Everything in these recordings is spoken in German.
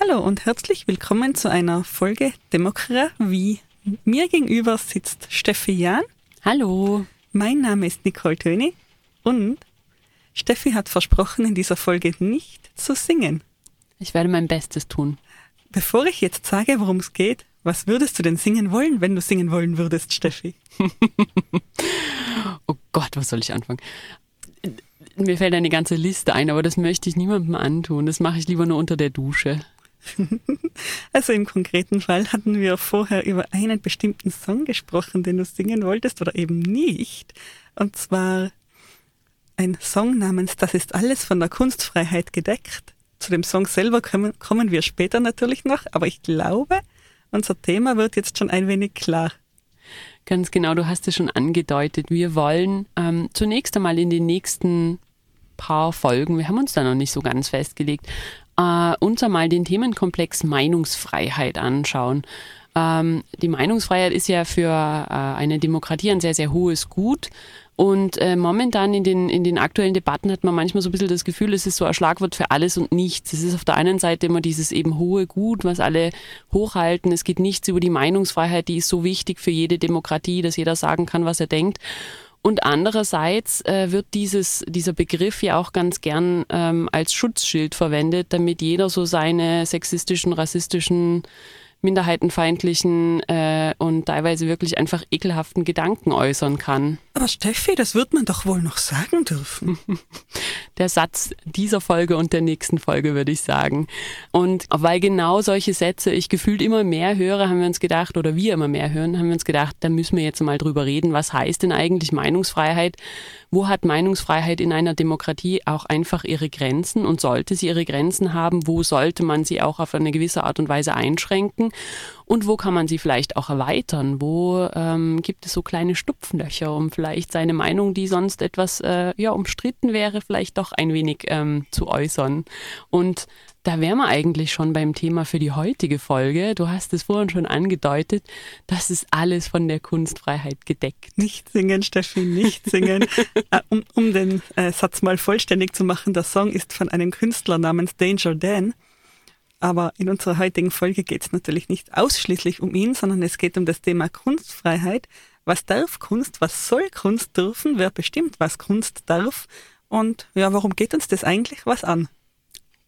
Hallo und herzlich willkommen zu einer Folge Demokratie. Mir gegenüber sitzt Steffi Jahn. Hallo. Mein Name ist Nicole Töni und Steffi hat versprochen, in dieser Folge nicht zu singen. Ich werde mein Bestes tun. Bevor ich jetzt sage, worum es geht, was würdest du denn singen wollen, wenn du singen wollen würdest, Steffi? Oh Gott, was soll ich anfangen? Mir fällt eine ganze Liste ein, aber das möchte ich niemandem antun. Das mache ich lieber nur unter der Dusche. Also im konkreten Fall hatten wir vorher über einen bestimmten Song gesprochen, den du singen wolltest oder eben nicht. Und zwar ein Song namens Das ist alles von der Kunstfreiheit gedeckt. Zu dem Song selber kommen, kommen wir später natürlich noch, aber ich glaube, unser Thema wird jetzt schon ein wenig klar. Ganz genau, du hast es schon angedeutet. Wir wollen ähm, zunächst einmal in den nächsten paar Folgen, wir haben uns da noch nicht so ganz festgelegt, äh, uns einmal den Themenkomplex Meinungsfreiheit anschauen. Ähm, die Meinungsfreiheit ist ja für äh, eine Demokratie ein sehr, sehr hohes Gut. Und äh, momentan in den, in den aktuellen Debatten hat man manchmal so ein bisschen das Gefühl, es ist so ein Schlagwort für alles und nichts. Es ist auf der einen Seite immer dieses eben hohe Gut, was alle hochhalten. Es geht nichts über die Meinungsfreiheit, die ist so wichtig für jede Demokratie, dass jeder sagen kann, was er denkt. Und andererseits äh, wird dieses, dieser Begriff ja auch ganz gern ähm, als Schutzschild verwendet, damit jeder so seine sexistischen, rassistischen, minderheitenfeindlichen äh, und teilweise wirklich einfach ekelhaften Gedanken äußern kann. Aber Steffi, das wird man doch wohl noch sagen dürfen. Der Satz dieser Folge und der nächsten Folge, würde ich sagen. Und weil genau solche Sätze ich gefühlt immer mehr höre, haben wir uns gedacht, oder wir immer mehr hören, haben wir uns gedacht, da müssen wir jetzt mal drüber reden, was heißt denn eigentlich Meinungsfreiheit? Wo hat Meinungsfreiheit in einer Demokratie auch einfach ihre Grenzen und sollte sie ihre Grenzen haben? Wo sollte man sie auch auf eine gewisse Art und Weise einschränken? Und wo kann man sie vielleicht auch erweitern? Wo ähm, gibt es so kleine Stupflöcher, um vielleicht seine Meinung, die sonst etwas äh, ja, umstritten wäre, vielleicht doch ein wenig ähm, zu äußern? Und da wären wir eigentlich schon beim Thema für die heutige Folge. Du hast es vorhin schon angedeutet, das ist alles von der Kunstfreiheit gedeckt. Nicht singen, Steffi, nicht singen. Äh, um, um den äh, Satz mal vollständig zu machen, der Song ist von einem Künstler namens Danger Dan. Aber in unserer heutigen Folge geht es natürlich nicht ausschließlich um ihn, sondern es geht um das Thema Kunstfreiheit. Was darf Kunst? Was soll Kunst dürfen? Wer bestimmt, was Kunst darf? Und ja, warum geht uns das eigentlich was an?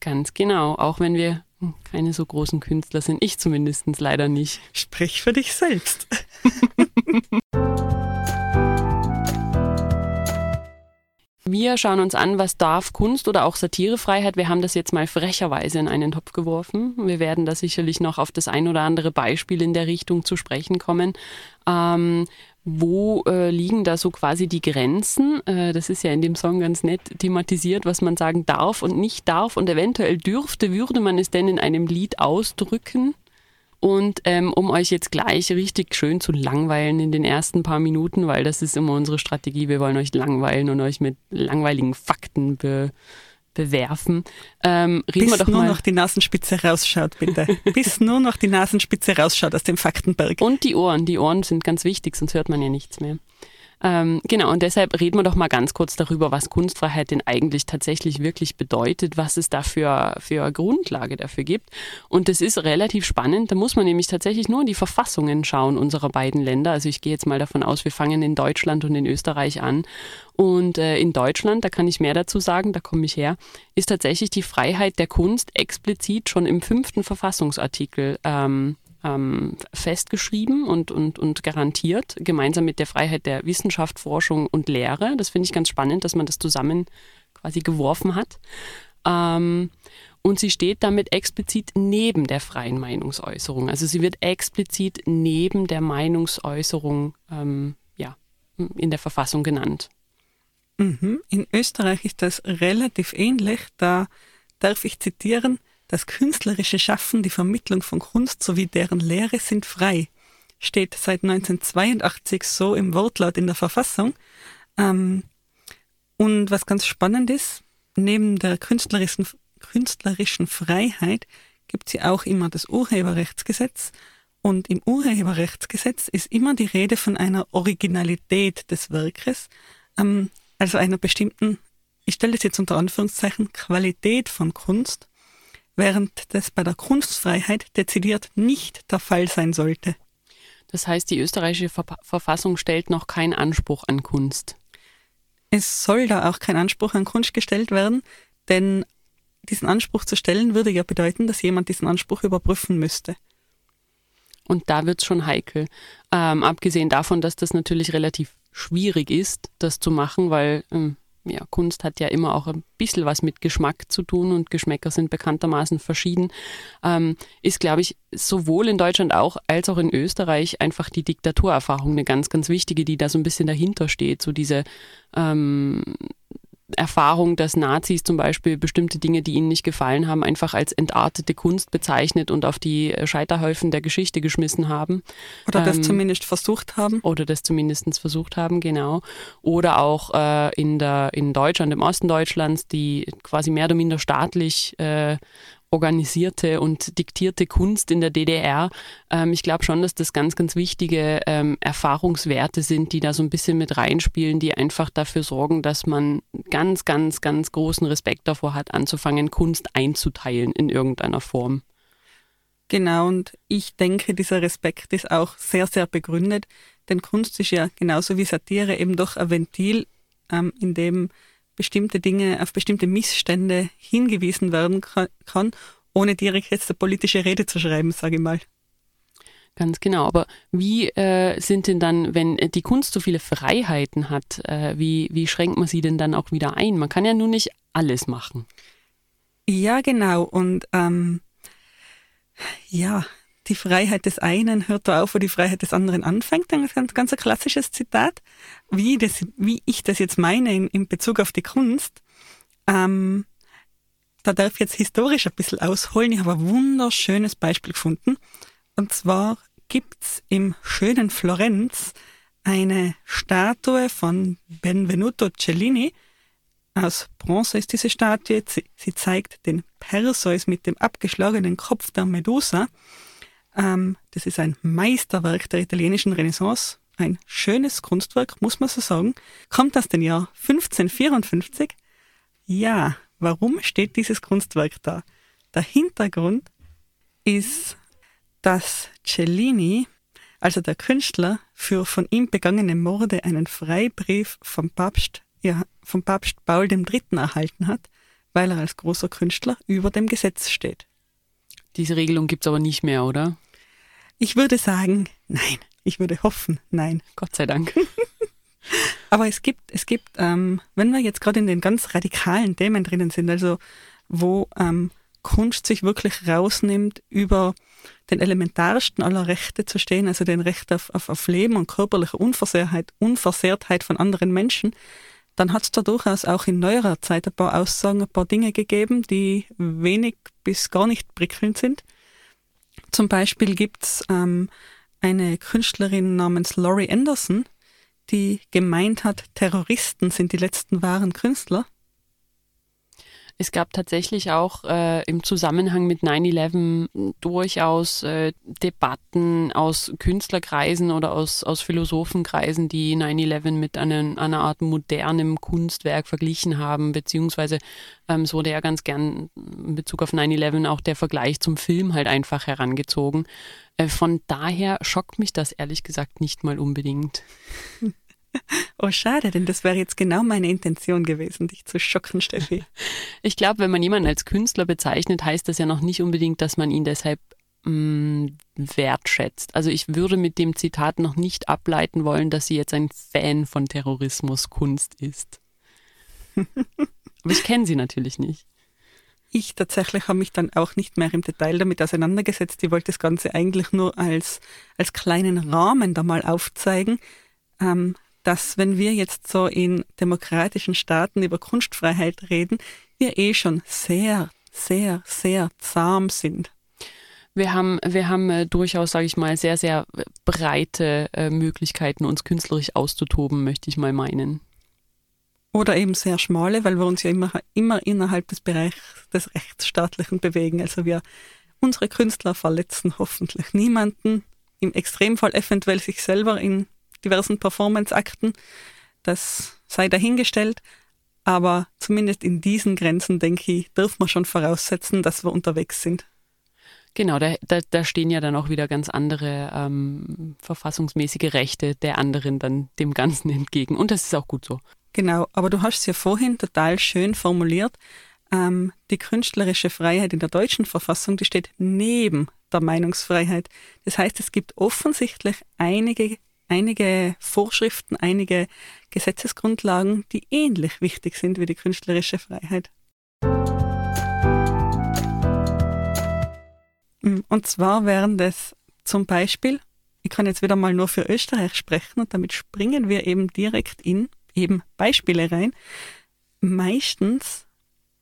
Ganz genau, auch wenn wir keine so großen Künstler sind. Ich zumindest leider nicht. Sprich für dich selbst. Wir schauen uns an, was darf Kunst oder auch Satirefreiheit. Wir haben das jetzt mal frecherweise in einen Topf geworfen. Wir werden da sicherlich noch auf das ein oder andere Beispiel in der Richtung zu sprechen kommen. Ähm, wo äh, liegen da so quasi die Grenzen? Äh, das ist ja in dem Song ganz nett thematisiert, was man sagen darf und nicht darf und eventuell dürfte, würde man es denn in einem Lied ausdrücken? Und ähm, um euch jetzt gleich richtig schön zu langweilen in den ersten paar Minuten, weil das ist immer unsere Strategie, wir wollen euch langweilen und euch mit langweiligen Fakten be bewerfen. Ähm, reden Bis wir doch nur mal. noch die Nasenspitze rausschaut, bitte. Bis nur noch die Nasenspitze rausschaut aus dem Faktenberg. Und die Ohren. Die Ohren sind ganz wichtig, sonst hört man ja nichts mehr. Ähm, genau, und deshalb reden wir doch mal ganz kurz darüber, was Kunstfreiheit denn eigentlich tatsächlich wirklich bedeutet, was es da für, für Grundlage dafür gibt. Und das ist relativ spannend. Da muss man nämlich tatsächlich nur in die Verfassungen schauen unserer beiden Länder. Also ich gehe jetzt mal davon aus, wir fangen in Deutschland und in Österreich an. Und äh, in Deutschland, da kann ich mehr dazu sagen, da komme ich her, ist tatsächlich die Freiheit der Kunst explizit schon im fünften Verfassungsartikel ähm, ähm, festgeschrieben und, und, und garantiert, gemeinsam mit der Freiheit der Wissenschaft, Forschung und Lehre. Das finde ich ganz spannend, dass man das zusammen quasi geworfen hat. Ähm, und sie steht damit explizit neben der freien Meinungsäußerung. Also sie wird explizit neben der Meinungsäußerung ähm, ja, in der Verfassung genannt. Mhm. In Österreich ist das relativ ähnlich. Da darf ich zitieren, das künstlerische Schaffen, die Vermittlung von Kunst sowie deren Lehre sind frei. Steht seit 1982 so im Wortlaut in der Verfassung. Ähm, und was ganz spannend ist, neben der künstlerischen, künstlerischen Freiheit gibt es ja auch immer das Urheberrechtsgesetz. Und im Urheberrechtsgesetz ist immer die Rede von einer Originalität des Werkes, ähm, also einer bestimmten, ich stelle das jetzt unter Anführungszeichen, Qualität von Kunst, während das bei der Kunstfreiheit dezidiert nicht der Fall sein sollte. Das heißt, die österreichische Ver Verfassung stellt noch keinen Anspruch an Kunst. Es soll da auch kein Anspruch an Kunst gestellt werden, denn diesen Anspruch zu stellen würde ja bedeuten, dass jemand diesen Anspruch überprüfen müsste. Und da wird es schon heikel. Ähm, abgesehen davon, dass das natürlich relativ schwierig ist, das zu machen, weil ähm, ja, Kunst hat ja immer auch ein bisschen was mit Geschmack zu tun und Geschmäcker sind bekanntermaßen verschieden, ähm, ist, glaube ich, sowohl in Deutschland auch als auch in Österreich einfach die Diktaturerfahrung eine ganz, ganz wichtige, die da so ein bisschen dahinter steht. So diese ähm, Erfahrung, dass Nazis zum Beispiel bestimmte Dinge, die ihnen nicht gefallen haben, einfach als entartete Kunst bezeichnet und auf die Scheiterhäufen der Geschichte geschmissen haben. Oder das ähm, zumindest versucht haben. Oder das zumindest versucht haben, genau. Oder auch äh, in, der, in Deutschland, im Osten Deutschlands, die quasi mehr oder minder staatlich äh, organisierte und diktierte Kunst in der DDR. Ähm, ich glaube schon, dass das ganz, ganz wichtige ähm, Erfahrungswerte sind, die da so ein bisschen mit reinspielen, die einfach dafür sorgen, dass man ganz, ganz, ganz großen Respekt davor hat, anzufangen, Kunst einzuteilen in irgendeiner Form. Genau, und ich denke, dieser Respekt ist auch sehr, sehr begründet, denn Kunst ist ja genauso wie Satire eben doch ein Ventil, ähm, in dem bestimmte Dinge, auf bestimmte Missstände hingewiesen werden kann, ohne direkt jetzt eine politische Rede zu schreiben, sage ich mal. Ganz genau. Aber wie äh, sind denn dann, wenn die Kunst so viele Freiheiten hat, äh, wie, wie schränkt man sie denn dann auch wieder ein? Man kann ja nun nicht alles machen. Ja, genau. Und ähm, ja, die Freiheit des einen hört da auf, wo die Freiheit des anderen anfängt. Ein ganz, ganz ein klassisches Zitat. Wie, das, wie ich das jetzt meine in, in Bezug auf die Kunst, ähm, da darf ich jetzt historisch ein bisschen ausholen. Ich habe ein wunderschönes Beispiel gefunden. Und zwar gibt's im schönen Florenz eine Statue von Benvenuto Cellini. Aus Bronze ist diese Statue. Sie, sie zeigt den Perseus mit dem abgeschlagenen Kopf der Medusa. Ähm, das ist ein Meisterwerk der italienischen Renaissance, ein schönes Kunstwerk, muss man so sagen. Kommt aus dem Jahr 1554. Ja, warum steht dieses Kunstwerk da? Der Hintergrund ist, dass Cellini, also der Künstler, für von ihm begangene Morde einen Freibrief vom Papst, ja, vom Papst Paul III. erhalten hat, weil er als großer Künstler über dem Gesetz steht. Diese Regelung gibt es aber nicht mehr, oder? Ich würde sagen, nein. Ich würde hoffen, nein. Gott sei Dank. aber es gibt, es gibt, ähm, wenn wir jetzt gerade in den ganz radikalen Themen drinnen sind, also wo ähm, Kunst sich wirklich rausnimmt, über den elementarsten aller Rechte zu stehen, also den Recht auf, auf, auf Leben und körperliche Unversehrtheit, Unversehrtheit von anderen Menschen, dann hat es da durchaus auch in neuerer Zeit ein paar Aussagen, ein paar Dinge gegeben, die wenig bis gar nicht prickelnd sind. Zum Beispiel gibt's ähm, eine Künstlerin namens Laurie Anderson, die gemeint hat, Terroristen sind die letzten wahren Künstler. Es gab tatsächlich auch äh, im Zusammenhang mit 9-11 durchaus äh, Debatten aus Künstlerkreisen oder aus, aus Philosophenkreisen, die 9-11 mit einem, einer Art modernem Kunstwerk verglichen haben, beziehungsweise ähm, wurde ja ganz gern in Bezug auf 9-11 auch der Vergleich zum Film halt einfach herangezogen. Äh, von daher schockt mich das ehrlich gesagt nicht mal unbedingt. Oh, schade, denn das wäre jetzt genau meine Intention gewesen, dich zu schocken, Steffi. Ich glaube, wenn man jemanden als Künstler bezeichnet, heißt das ja noch nicht unbedingt, dass man ihn deshalb mh, mm, wertschätzt. Also ich würde mit dem Zitat noch nicht ableiten wollen, dass sie jetzt ein Fan von Terrorismuskunst ist. Aber ich kenne sie natürlich nicht. Ich tatsächlich habe mich dann auch nicht mehr im Detail damit auseinandergesetzt. Ich wollte das Ganze eigentlich nur als, als kleinen Rahmen da mal aufzeigen. Ähm, dass wenn wir jetzt so in demokratischen Staaten über Kunstfreiheit reden, wir eh schon sehr, sehr, sehr zahm sind. Wir haben, wir haben äh, durchaus, sage ich mal, sehr, sehr breite äh, Möglichkeiten, uns künstlerisch auszutoben, möchte ich mal meinen. Oder eben sehr schmale, weil wir uns ja immer, immer innerhalb des Bereichs des Rechtsstaatlichen bewegen. Also wir, unsere Künstler verletzen hoffentlich niemanden, im Extremfall eventuell sich selber in diversen Performance-Akten. Das sei dahingestellt. Aber zumindest in diesen Grenzen, denke ich, dürfen wir schon voraussetzen, dass wir unterwegs sind. Genau, da, da, da stehen ja dann auch wieder ganz andere ähm, verfassungsmäßige Rechte der anderen dann dem Ganzen entgegen. Und das ist auch gut so. Genau, aber du hast es ja vorhin total schön formuliert. Ähm, die künstlerische Freiheit in der deutschen Verfassung, die steht neben der Meinungsfreiheit. Das heißt, es gibt offensichtlich einige, einige Vorschriften, einige Gesetzesgrundlagen, die ähnlich wichtig sind wie die künstlerische Freiheit. Mm, und zwar wären das zum Beispiel, ich kann jetzt wieder mal nur für Österreich sprechen und damit springen wir eben direkt in eben Beispiele rein. Meistens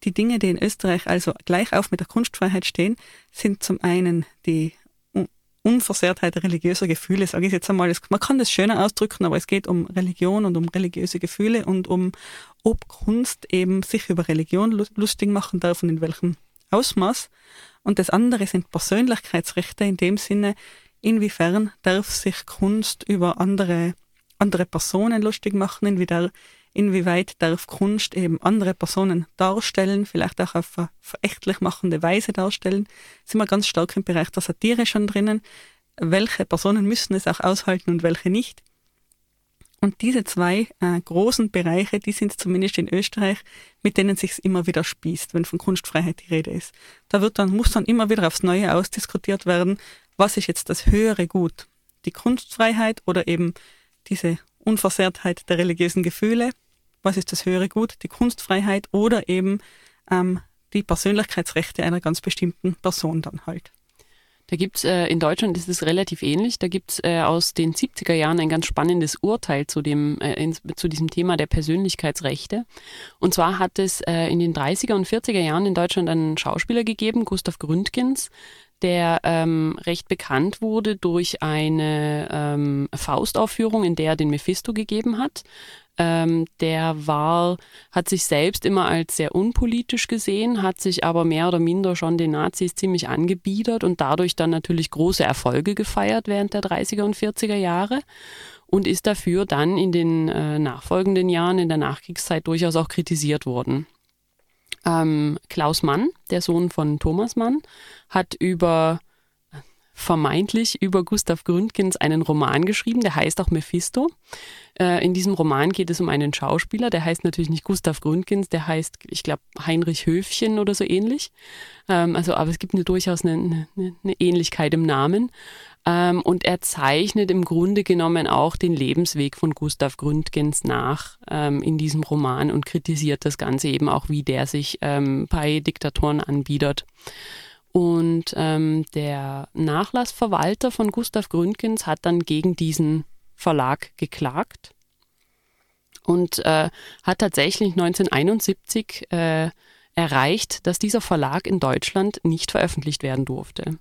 die Dinge, die in Österreich also gleich auf mit der Kunstfreiheit stehen, sind zum einen die Unversehrtheit religiöser Gefühle, sage ich jetzt einmal. Man kann das schöner ausdrücken, aber es geht um Religion und um religiöse Gefühle und um, ob Kunst eben sich über Religion lustig machen darf und in welchem Ausmaß. Und das andere sind Persönlichkeitsrechte in dem Sinne, inwiefern darf sich Kunst über andere, andere Personen lustig machen, inwieweit, inwieweit darf Kunst eben andere Personen darstellen, vielleicht auch auf eine verächtlich machende Weise darstellen. Sind wir ganz stark im Bereich der Satire schon drinnen. Welche Personen müssen es auch aushalten und welche nicht? Und diese zwei äh, großen Bereiche, die sind zumindest in Österreich, mit denen sich's immer wieder spießt, wenn von Kunstfreiheit die Rede ist. Da wird dann, muss dann immer wieder aufs Neue ausdiskutiert werden, was ist jetzt das höhere Gut? Die Kunstfreiheit oder eben diese Unversehrtheit der religiösen Gefühle? Was ist das höhere Gut? Die Kunstfreiheit oder eben ähm, die Persönlichkeitsrechte einer ganz bestimmten Person dann halt. Da gibt's äh, in Deutschland ist es relativ ähnlich. Da gibt's äh, aus den 70er Jahren ein ganz spannendes Urteil zu, dem, äh, in, zu diesem Thema der Persönlichkeitsrechte. Und zwar hat es äh, in den 30er und 40er Jahren in Deutschland einen Schauspieler gegeben, Gustav Gründgens, der ähm, recht bekannt wurde durch eine ähm, Faustaufführung, in der er den Mephisto gegeben hat. Ähm, der war, hat sich selbst immer als sehr unpolitisch gesehen, hat sich aber mehr oder minder schon den Nazis ziemlich angebiedert und dadurch dann natürlich große Erfolge gefeiert während der 30er und 40er Jahre und ist dafür dann in den äh, nachfolgenden Jahren in der Nachkriegszeit durchaus auch kritisiert worden. Ähm, Klaus Mann, der Sohn von Thomas Mann, hat über vermeintlich über Gustav Gründgens einen Roman geschrieben, der heißt auch Mephisto. Äh, in diesem Roman geht es um einen Schauspieler, der heißt natürlich nicht Gustav Gründgens, der heißt, ich glaube, Heinrich Höfchen oder so ähnlich. Ähm, also, aber es gibt eine, durchaus eine, eine, eine Ähnlichkeit im Namen. Ähm, und er zeichnet im Grunde genommen auch den Lebensweg von Gustav Gründgens nach ähm, in diesem Roman und kritisiert das Ganze eben auch, wie der sich bei Diktatoren anbietet. Und ähm, der Nachlassverwalter von Gustav Gründgens hat dann gegen diesen Verlag geklagt und äh, hat tatsächlich 1971 äh, erreicht, dass dieser Verlag in Deutschland nicht veröffentlicht werden durfte,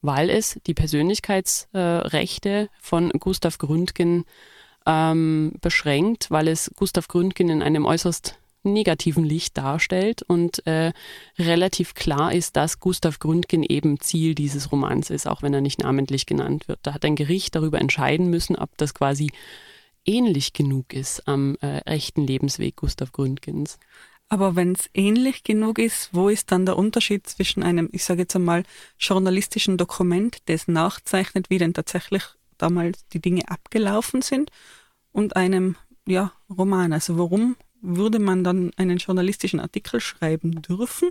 weil es die Persönlichkeitsrechte äh, von Gustav Gründgen ähm, beschränkt, weil es Gustav Gründgen in einem äußerst negativen Licht darstellt und äh, relativ klar ist, dass Gustav Gründgen eben Ziel dieses Romans ist, auch wenn er nicht namentlich genannt wird. Da hat ein Gericht darüber entscheiden müssen, ob das quasi ähnlich genug ist am äh, echten Lebensweg Gustav Gründgens. Aber wenn es ähnlich genug ist, wo ist dann der Unterschied zwischen einem, ich sage jetzt einmal, journalistischen Dokument, das nachzeichnet, wie denn tatsächlich damals die Dinge abgelaufen sind, und einem ja, Roman? Also warum würde man dann einen journalistischen Artikel schreiben dürfen,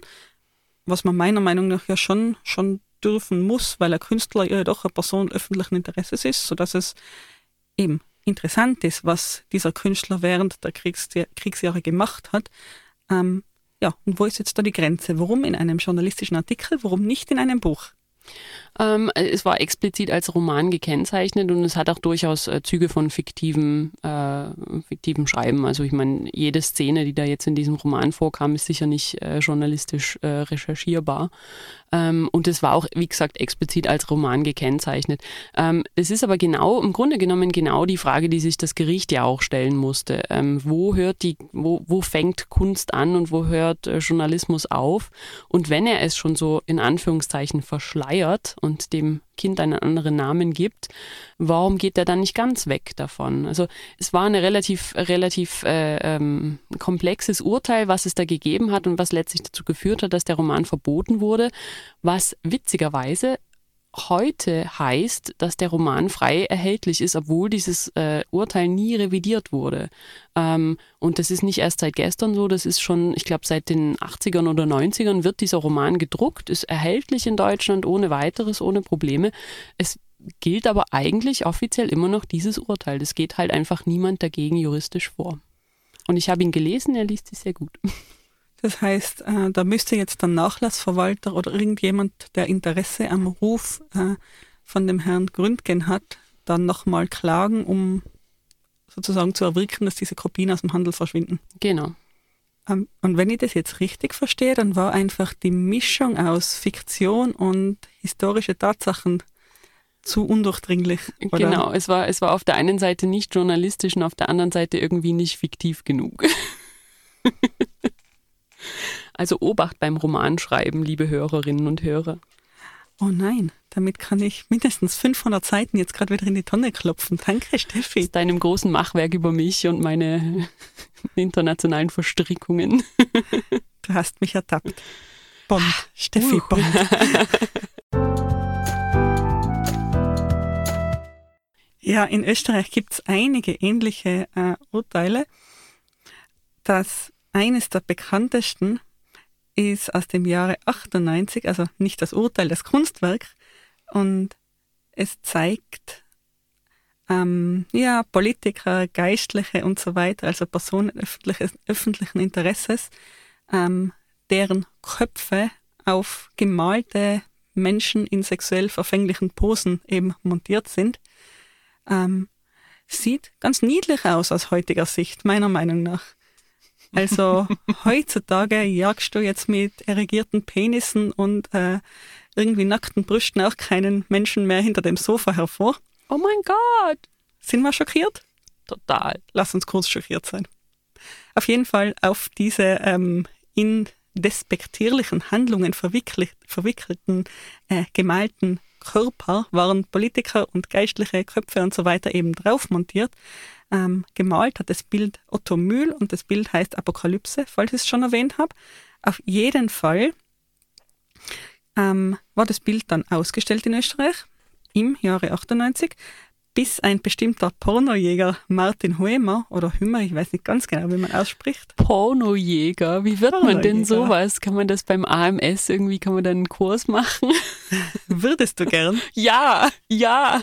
was man meiner Meinung nach ja schon, schon dürfen muss, weil ein Künstler ja doch eine Person öffentlichen Interesses ist, sodass es eben interessant ist, was dieser Künstler während der Kriegs Kriegsjahre gemacht hat. Ähm, ja, und wo ist jetzt da die Grenze? Warum in einem journalistischen Artikel, warum nicht in einem Buch? Ähm, es war explizit als Roman gekennzeichnet und es hat auch durchaus äh, Züge von fiktivem, äh, fiktivem Schreiben. Also ich meine, jede Szene, die da jetzt in diesem Roman vorkam, ist sicher nicht äh, journalistisch äh, recherchierbar. Ähm, und es war auch, wie gesagt, explizit als Roman gekennzeichnet. Ähm, es ist aber genau, im Grunde genommen genau die Frage, die sich das Gericht ja auch stellen musste. Ähm, wo hört die, wo, wo fängt Kunst an und wo hört äh, Journalismus auf? Und wenn er es schon so in Anführungszeichen verschleiert und dem Kind einen anderen Namen gibt, warum geht er dann nicht ganz weg davon? Also es war ein relativ, relativ äh, ähm, komplexes Urteil, was es da gegeben hat und was letztlich dazu geführt hat, dass der Roman verboten wurde, was witzigerweise heute heißt, dass der Roman frei erhältlich ist, obwohl dieses äh, Urteil nie revidiert wurde. Ähm, und das ist nicht erst seit gestern so, das ist schon, ich glaube, seit den 80ern oder 90ern wird dieser Roman gedruckt, ist erhältlich in Deutschland ohne weiteres, ohne Probleme. Es gilt aber eigentlich offiziell immer noch dieses Urteil. Das geht halt einfach niemand dagegen juristisch vor. Und ich habe ihn gelesen, er liest sich sehr gut. Das heißt, äh, da müsste jetzt der Nachlassverwalter oder irgendjemand, der Interesse am Ruf äh, von dem Herrn Gründgen hat, dann nochmal klagen, um sozusagen zu erwirken, dass diese Kopien aus dem Handel verschwinden. Genau. Ähm, und wenn ich das jetzt richtig verstehe, dann war einfach die Mischung aus Fiktion und historische Tatsachen zu undurchdringlich. Oder? Genau, es war, es war auf der einen Seite nicht journalistisch und auf der anderen Seite irgendwie nicht fiktiv genug. Also Obacht beim Romanschreiben, liebe Hörerinnen und Hörer. Oh nein, damit kann ich mindestens 500 Seiten jetzt gerade wieder in die Tonne klopfen. Danke, Steffi. Aus deinem großen Machwerk über mich und meine internationalen Verstrickungen. Du hast mich ertappt. Bond, Steffi Uh. Bond. Ja, in Österreich gibt es einige ähnliche äh, Urteile. Das eines der bekanntesten ist aus dem Jahre 98, also nicht das Urteil, das Kunstwerk. Und es zeigt ähm, ja, Politiker, Geistliche und so weiter, also Personen öffentlichen Interesses, ähm, deren Köpfe auf gemalte Menschen in sexuell verfänglichen Posen eben montiert sind. Ähm, sieht ganz niedlich aus aus heutiger Sicht, meiner Meinung nach. Also heutzutage jagst du jetzt mit erregierten Penissen und äh, irgendwie nackten Brüsten auch keinen Menschen mehr hinter dem Sofa hervor. Oh mein Gott! Sind wir schockiert? Total. Lass uns kurz schockiert sein. Auf jeden Fall auf diese ähm, in despektierlichen Handlungen verwickelt, verwickelten, äh, gemalten Körper waren Politiker und geistliche Köpfe und so weiter eben drauf montiert. Ähm, gemalt hat das Bild Otto Mühl und das Bild heißt Apokalypse, falls ich es schon erwähnt habe. Auf jeden Fall ähm, war das Bild dann ausgestellt in Österreich im Jahre 98, bis ein bestimmter Pornojäger Martin Huemer oder Hümer, ich weiß nicht ganz genau, wie man ausspricht, Pornojäger. Wie wird man denn Pornojäger. sowas? Kann man das beim AMS irgendwie, kann man dann einen Kurs machen? würdest du gern? ja, ja.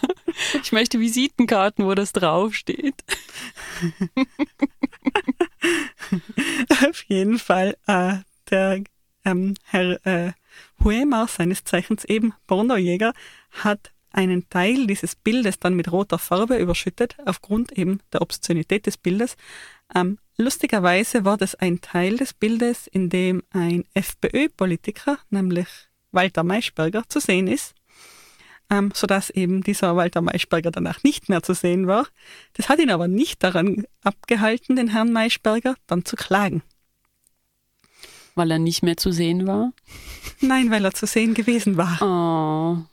Ich möchte Visitenkarten, wo das draufsteht. Auf jeden Fall äh, der ähm, Herr äh, Huemer, seines Zeichens eben Pornojäger, hat einen Teil dieses Bildes dann mit roter Farbe überschüttet, aufgrund eben der Obszönität des Bildes. Ähm, lustigerweise war das ein Teil des Bildes, in dem ein FPÖ-Politiker, nämlich Walter Maischberger, zu sehen ist, ähm, sodass eben dieser Walter Maischberger danach nicht mehr zu sehen war. Das hat ihn aber nicht daran abgehalten, den Herrn Maischberger dann zu klagen. Weil er nicht mehr zu sehen war. Nein, weil er zu sehen gewesen war. Oh.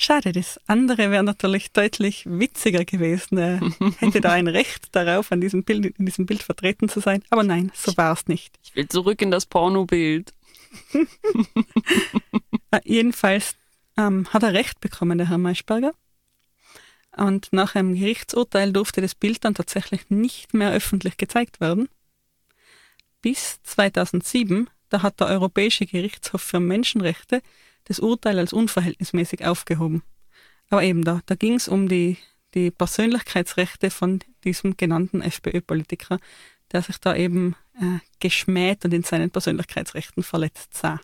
Schade, das andere wäre natürlich deutlich witziger gewesen. Er hätte da ein Recht darauf, an diesem Bild, in diesem Bild vertreten zu sein. Aber nein, so war es nicht. Ich will zurück in das Pornobild. Äh, jedenfalls ähm, hat er Recht bekommen, der Herr Maischberger. Und nach einem Gerichtsurteil durfte das Bild dann tatsächlich nicht mehr öffentlich gezeigt werden. Bis 2007, da hat der Europäische Gerichtshof für Menschenrechte das Urteil als unverhältnismäßig aufgehoben. Aber eben da, da ging es um die, die Persönlichkeitsrechte von diesem genannten FPÖ-Politiker, der sich da eben äh, geschmäht und in seinen Persönlichkeitsrechten verletzt sah.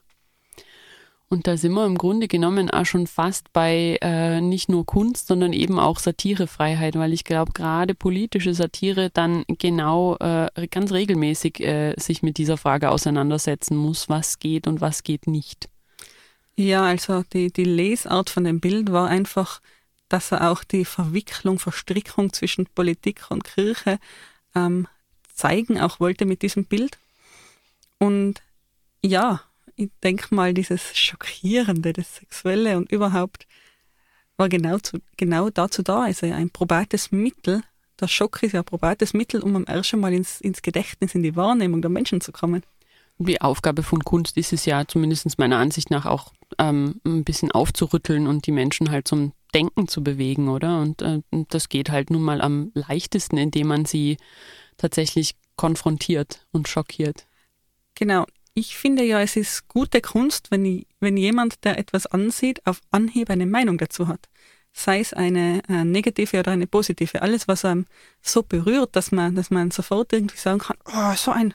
Und da sind wir im Grunde genommen auch schon fast bei äh, nicht nur Kunst, sondern eben auch Satirefreiheit, weil ich glaube, gerade politische Satire dann genau äh, ganz regelmäßig äh, sich mit dieser Frage auseinandersetzen muss, was geht und was geht nicht. Ja, also die, die Lesart von dem Bild war einfach, dass er auch die Verwicklung, Verstrickung zwischen Politik und Kirche ähm, zeigen auch wollte mit diesem Bild. Und ja, ich denke mal, dieses Schockierende, das Sexuelle und überhaupt war genau, zu, genau dazu da. Also ein probates Mittel. Der Schock ist ja ein probates Mittel, um am ersten Mal ins, ins Gedächtnis, in die Wahrnehmung der Menschen zu kommen. Die Aufgabe von Kunst ist es ja zumindest meiner Ansicht nach auch ähm, ein bisschen aufzurütteln und die Menschen halt zum Denken zu bewegen, oder? Und äh, das geht halt nun mal am leichtesten, indem man sie tatsächlich konfrontiert und schockiert. Genau. Ich finde ja, es ist gute Kunst, wenn, wenn jemand, der etwas ansieht, auf Anhieb eine Meinung dazu hat. Sei es eine äh, negative oder eine positive. Alles, was einem so berührt, dass man, dass man sofort irgendwie sagen kann, oh, so ein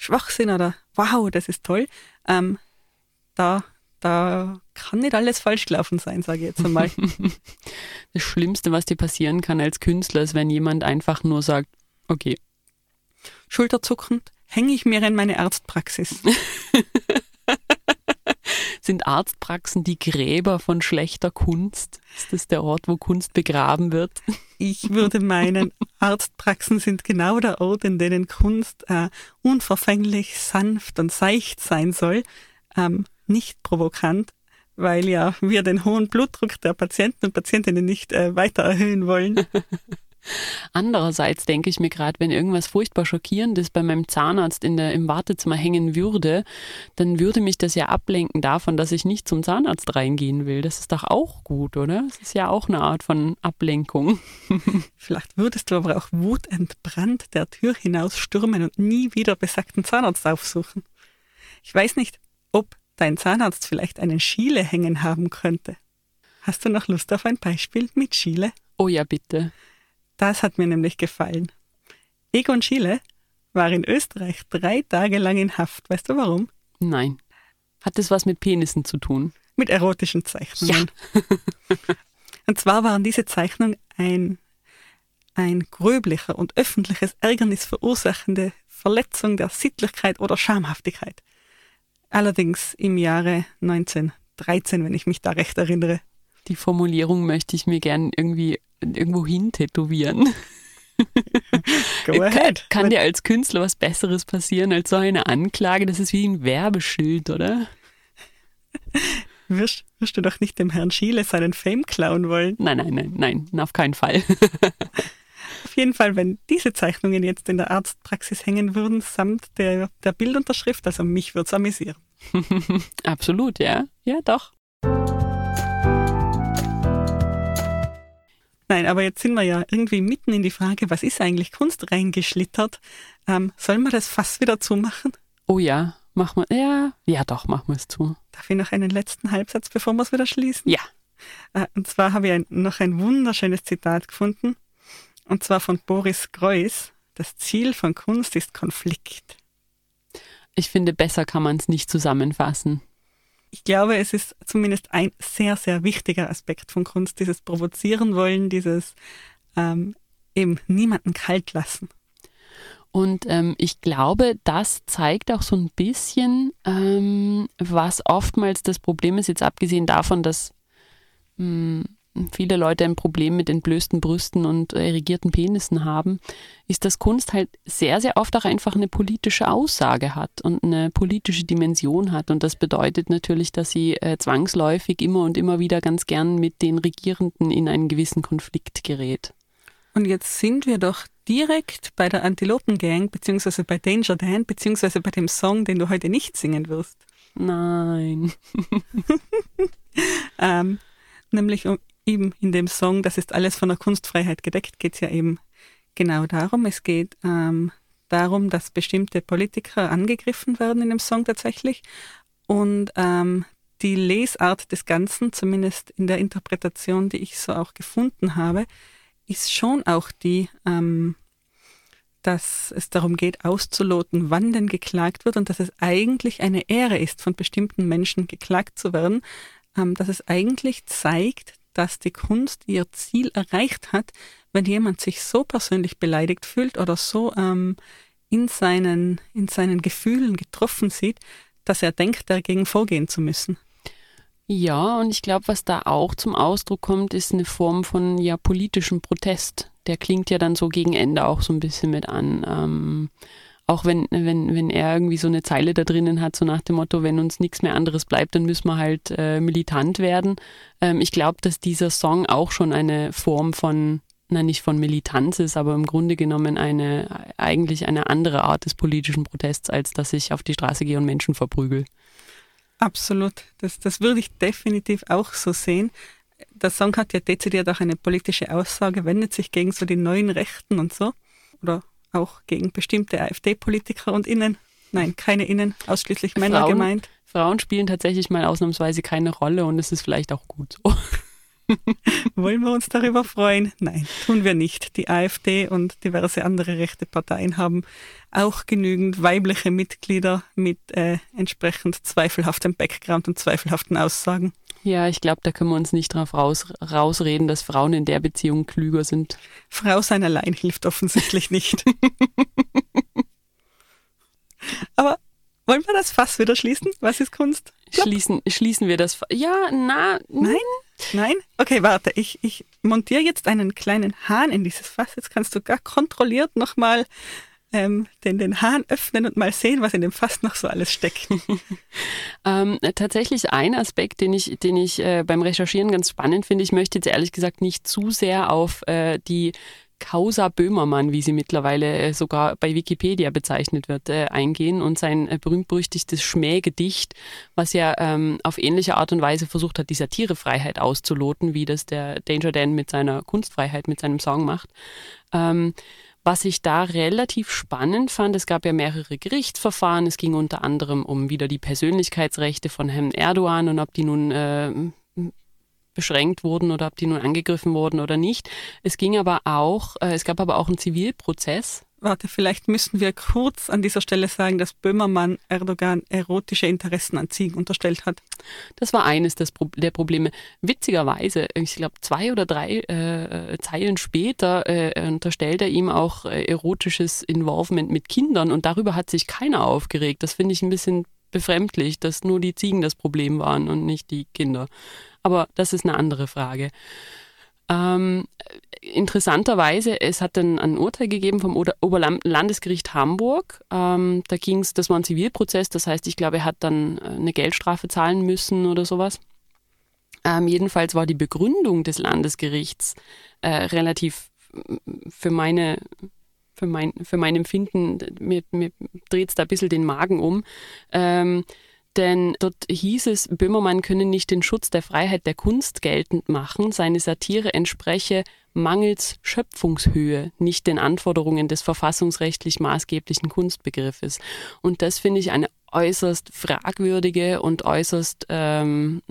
Schwachsinn oder wow, das ist toll. Ähm, da, da kann nicht alles falsch gelaufen sein, sage ich jetzt einmal. Das Schlimmste, was dir passieren kann als Künstler, ist, wenn jemand einfach nur sagt, okay. Schulterzuckend, hänge ich mir in meine Arztpraxis. Sind Arztpraxen die Gräber von schlechter Kunst? Ist das der Ort, wo Kunst begraben wird? Ich würde meinen, Arztpraxen sind genau der Ort, in denen Kunst äh, unverfänglich, sanft und seicht sein soll, ähm, nicht provokant, weil ja wir den hohen Blutdruck der Patienten und Patientinnen nicht äh, weiter erhöhen wollen. Andererseits denke ich mir gerade, wenn irgendwas furchtbar Schockierendes bei meinem Zahnarzt in der, im Wartezimmer hängen würde, dann würde mich das ja ablenken davon, dass ich nicht zum Zahnarzt reingehen will. Das ist doch auch gut, oder? Das ist ja auch eine Art von Ablenkung. Vielleicht würdest du aber auch wutentbrannt der Tür hinaus stürmen und nie wieder besagten Zahnarzt aufsuchen. Ich weiß nicht, ob dein Zahnarzt vielleicht einen Schiele hängen haben könnte. Hast du noch Lust auf ein Beispiel mit Schiele? Oh ja, bitte. Das hat mir nämlich gefallen. Egon Schiele war in Österreich drei Tage lang in Haft. Weißt du warum? Nein. Hat das was mit Penissen zu tun? Mit erotischen Zeichnungen. Ja. und zwar waren diese Zeichnungen ein, ein gröblicher und öffentliches Ärgernis verursachende Verletzung der Sittlichkeit oder Schamhaftigkeit. Allerdings im Jahre 1913, wenn ich mich da recht erinnere. Die Formulierung möchte ich mir gern irgendwie irgendwo hin tätowieren. Go ahead. Kann, kann dir als Künstler was Besseres passieren als so eine Anklage? Das ist wie ein Werbeschild, oder? Wirst, wirst du doch nicht dem Herrn Schiele seinen Fame klauen wollen? Nein, nein, nein, nein, auf keinen Fall. auf jeden Fall, wenn diese Zeichnungen jetzt in der Arztpraxis hängen würden, samt der, der Bildunterschrift, also mich würde es amüsieren. Absolut, ja. Ja, doch. Nein, aber jetzt sind wir ja irgendwie mitten in die Frage, was ist eigentlich Kunst reingeschlittert? Ähm, sollen wir das fast wieder zumachen? Oh ja, machen wir, ja, ja doch, machen wir es zu. Darf ich noch einen letzten Halbsatz, bevor wir es wieder schließen? Ja. Äh, und zwar habe ich ein, noch ein wunderschönes Zitat gefunden, und zwar von Boris Greuß. Das Ziel von Kunst ist Konflikt. Ich finde, besser kann man es nicht zusammenfassen ich glaube, es ist zumindest ein sehr, sehr wichtiger Aspekt von Kunst, dieses Provozieren wollen, dieses ähm, eben niemanden kalt lassen. Und ähm, ich glaube, das zeigt auch so ein bisschen, ähm, was oftmals das Problem ist, jetzt abgesehen davon, dass mh, hm, viele Leute ein Problem mit entblößten Brüsten und erigierten Penissen haben, ist, dass Kunst halt sehr, sehr oft auch einfach eine politische Aussage hat und eine politische Dimension hat. Und das bedeutet natürlich, dass sie äh, zwangsläufig immer und immer wieder ganz gern mit den Regierenden in einen gewissen Konflikt gerät. Und jetzt sind wir doch direkt bei der Antilopen Gang, beziehungsweise bei Danger Dan, beziehungsweise bei dem Song, den du heute nicht singen wirst. Nein. ähm, nämlich um, eben in dem Song, das ist alles von der Kunstfreiheit gedeckt, geht es ja eben genau darum. Es geht ähm, darum, dass bestimmte Politiker angegriffen werden in dem Song tatsächlich. Und ähm, die Lesart des Ganzen, zumindest in der Interpretation, die ich so auch gefunden habe, ist schon auch die, ähm, dass es darum geht, auszuloten, wann denn geklagt wird und dass es eigentlich eine Ehre ist, von bestimmten Menschen geklagt zu werden, ähm, dass es eigentlich zeigt, dass die Kunst ihr Ziel erreicht hat, wenn jemand sich so persönlich beleidigt fühlt oder so ähm, in, seinen, in seinen Gefühlen getroffen sieht, dass er denkt, dagegen vorgehen zu müssen. Ja, und ich glaube, was da auch zum Ausdruck kommt, ist eine Form von ja politischem Protest. Der klingt ja dann so gegen Ende auch so ein bisschen mit an. Ähm, auch wenn, wenn, wenn er irgendwie so eine Zeile da drinnen hat, so nach dem Motto, wenn uns nichts mehr anderes bleibt, dann müssen wir halt äh, militant werden. Ähm, ich glaube, dass dieser Song auch schon eine Form von, na nicht von Militanz ist, aber im Grunde genommen eine, eigentlich eine andere Art des politischen Protests, als dass ich auf die Straße gehe und Menschen verprügel. Absolut. Das, das würde ich definitiv auch so sehen. Der Song hat ja dezidiert auch eine politische Aussage, wendet sich gegen so die neuen Rechten und so. Oder auch gegen bestimmte AfD-Politiker und Innen. Nein, keine Innen, ausschließlich Männer Frauen, gemeint. Frauen spielen tatsächlich mal ausnahmsweise keine Rolle und es ist vielleicht auch gut so. Wollen wir uns darüber freuen? Nein, tun wir nicht. Die AfD und diverse andere rechte Parteien haben auch genügend weibliche Mitglieder mit äh, entsprechend zweifelhaftem Background und zweifelhaften Aussagen. Ja, ich glaube, da können wir uns nicht drauf raus, rausreden, dass Frauen in der Beziehung klüger sind. Frau sein allein hilft offensichtlich nicht. Aber wollen wir das Fass wieder schließen? Was ist Kunst? Schließen, schließen wir das. Fass? Ja, na. Nein? Nein? Okay, warte. Ich, ich montiere jetzt einen kleinen Hahn in dieses Fass. Jetzt kannst du gar kontrolliert nochmal ähm, den, den Hahn öffnen und mal sehen, was in dem Fass noch so alles steckt. ähm, tatsächlich ein Aspekt, den ich, den ich äh, beim Recherchieren ganz spannend finde. Ich möchte jetzt ehrlich gesagt nicht zu sehr auf äh, die Causa Böhmermann, wie sie mittlerweile äh, sogar bei Wikipedia bezeichnet wird, äh, eingehen und sein äh, berühmt-berüchtigtes Schmähgedicht, was ja ähm, auf ähnliche Art und Weise versucht hat, die Satirefreiheit auszuloten, wie das der Danger Dan mit seiner Kunstfreiheit, mit seinem Song macht. Ähm, was ich da relativ spannend fand, es gab ja mehrere Gerichtsverfahren. Es ging unter anderem um wieder die Persönlichkeitsrechte von Herrn Erdogan und ob die nun äh, beschränkt wurden oder ob die nun angegriffen wurden oder nicht. Es ging aber auch, äh, es gab aber auch einen Zivilprozess Warte, vielleicht müssen wir kurz an dieser Stelle sagen, dass Böhmermann Erdogan erotische Interessen an Ziegen unterstellt hat. Das war eines der Probleme. Witzigerweise, ich glaube zwei oder drei äh, Zeilen später äh, unterstellt er ihm auch äh, erotisches Involvement mit Kindern und darüber hat sich keiner aufgeregt. Das finde ich ein bisschen befremdlich, dass nur die Ziegen das Problem waren und nicht die Kinder. Aber das ist eine andere Frage. Ähm, interessanterweise, es hat dann ein Urteil gegeben vom Oberlandesgericht Hamburg. Ähm, da ging es, das war ein Zivilprozess, das heißt, ich glaube, er hat dann äh, eine Geldstrafe zahlen müssen oder sowas. Ähm, jedenfalls war die Begründung des Landesgerichts äh, relativ für meine für mein, für mein Empfinden, mir, mir dreht es da ein bisschen den Magen um. Ähm, denn dort hieß es, Böhmermann könne nicht den Schutz der Freiheit der Kunst geltend machen, seine Satire entspreche mangels Schöpfungshöhe nicht den Anforderungen des verfassungsrechtlich maßgeblichen Kunstbegriffes. Und das finde ich eine äußerst fragwürdige und äußerst ähm,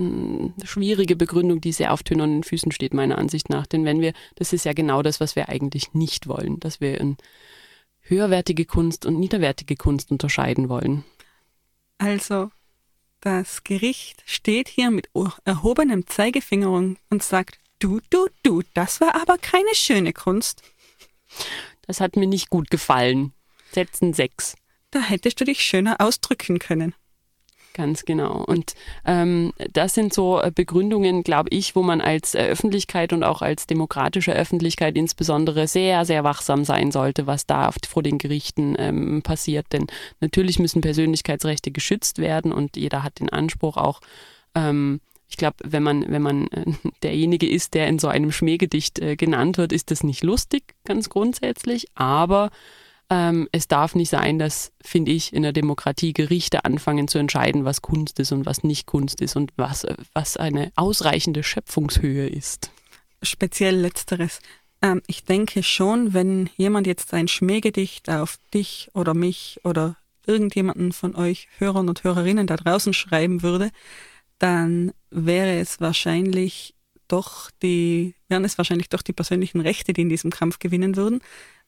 schwierige Begründung, die sehr auf tönernen Füßen steht, meiner Ansicht nach. Denn wenn wir, das ist ja genau das, was wir eigentlich nicht wollen, dass wir in höherwertige Kunst und niederwertige Kunst unterscheiden wollen. Also, das Gericht steht hier mit erhobenem Zeigefinger und sagt, du, du, du, das war aber keine schöne Kunst. Das hat mir nicht gut gefallen. Setzen sechs. Da hättest du dich schöner ausdrücken können. Ganz genau. Und ähm, das sind so äh, Begründungen, glaube ich, wo man als äh, Öffentlichkeit und auch als demokratische Öffentlichkeit insbesondere sehr, sehr wachsam sein sollte, was da vor den Gerichten ähm, passiert. Denn natürlich müssen Persönlichkeitsrechte geschützt werden und jeder hat den Anspruch auch, ähm, ich glaube, wenn man, wenn man äh, derjenige ist, der in so einem Schmähgedicht äh, genannt wird, ist das nicht lustig, ganz grundsätzlich, aber ähm, es darf nicht sein, dass, finde ich, in der Demokratie Gerichte anfangen zu entscheiden, was Kunst ist und was nicht Kunst ist und was, was eine ausreichende Schöpfungshöhe ist. Speziell letzteres. Ähm, ich denke schon, wenn jemand jetzt ein Schmähgedicht auf dich oder mich oder irgendjemanden von euch Hörern und Hörerinnen da draußen schreiben würde, dann wäre es wahrscheinlich doch die, wären es wahrscheinlich doch die persönlichen Rechte, die in diesem Kampf gewinnen würden,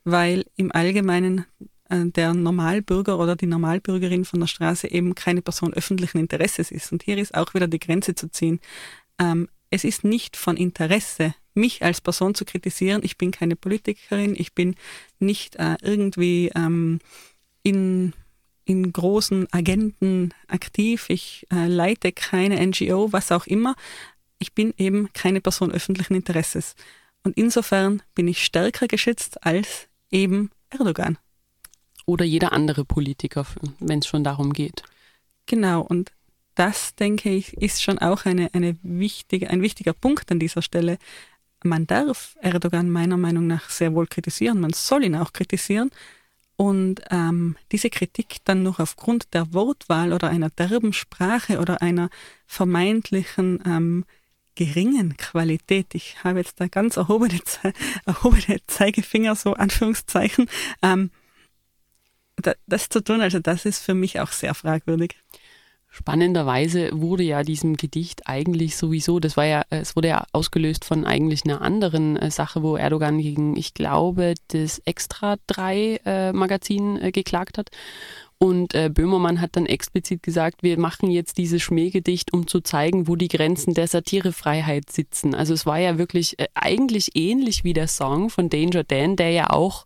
weil im Allgemeinen äh, der Normalbürger oder die Normalbürgerin von der Straße eben keine Person öffentlichen Interesses ist. Und hier ist auch wieder die Grenze zu ziehen. Ähm, es ist nicht von Interesse, mich als Person zu kritisieren. Ich bin keine Politikerin, ich bin nicht äh, irgendwie ähm, in, in großen Agenten aktiv, ich äh, leite keine NGO, was auch immer. Ich bin eben keine Person öffentlichen Interesses. Und insofern bin ich stärker geschützt als eben Erdogan. Oder jeder andere Politiker, wenn es schon darum geht. Genau, und das, denke ich, ist schon auch eine, eine wichtige, ein wichtiger Punkt an dieser Stelle. Man darf Erdogan meiner Meinung nach sehr wohl kritisieren, man soll ihn auch kritisieren. Und ähm, diese Kritik dann noch aufgrund der Wortwahl oder einer derben Sprache oder einer vermeintlichen ähm, geringen Qualität, ich habe jetzt da ganz erhobene, erhobene Zeigefinger, so Anführungszeichen, ähm, das zu tun, also das ist für mich auch sehr fragwürdig. Spannenderweise wurde ja diesem Gedicht eigentlich sowieso, das war ja, es wurde ja ausgelöst von eigentlich einer anderen äh, Sache, wo Erdogan gegen, ich glaube, das Extra 3 äh, Magazin äh, geklagt hat. Und äh, Böhmermann hat dann explizit gesagt, wir machen jetzt dieses Schmähgedicht, um zu zeigen, wo die Grenzen der Satirefreiheit sitzen. Also es war ja wirklich äh, eigentlich ähnlich wie der Song von Danger Dan, der ja auch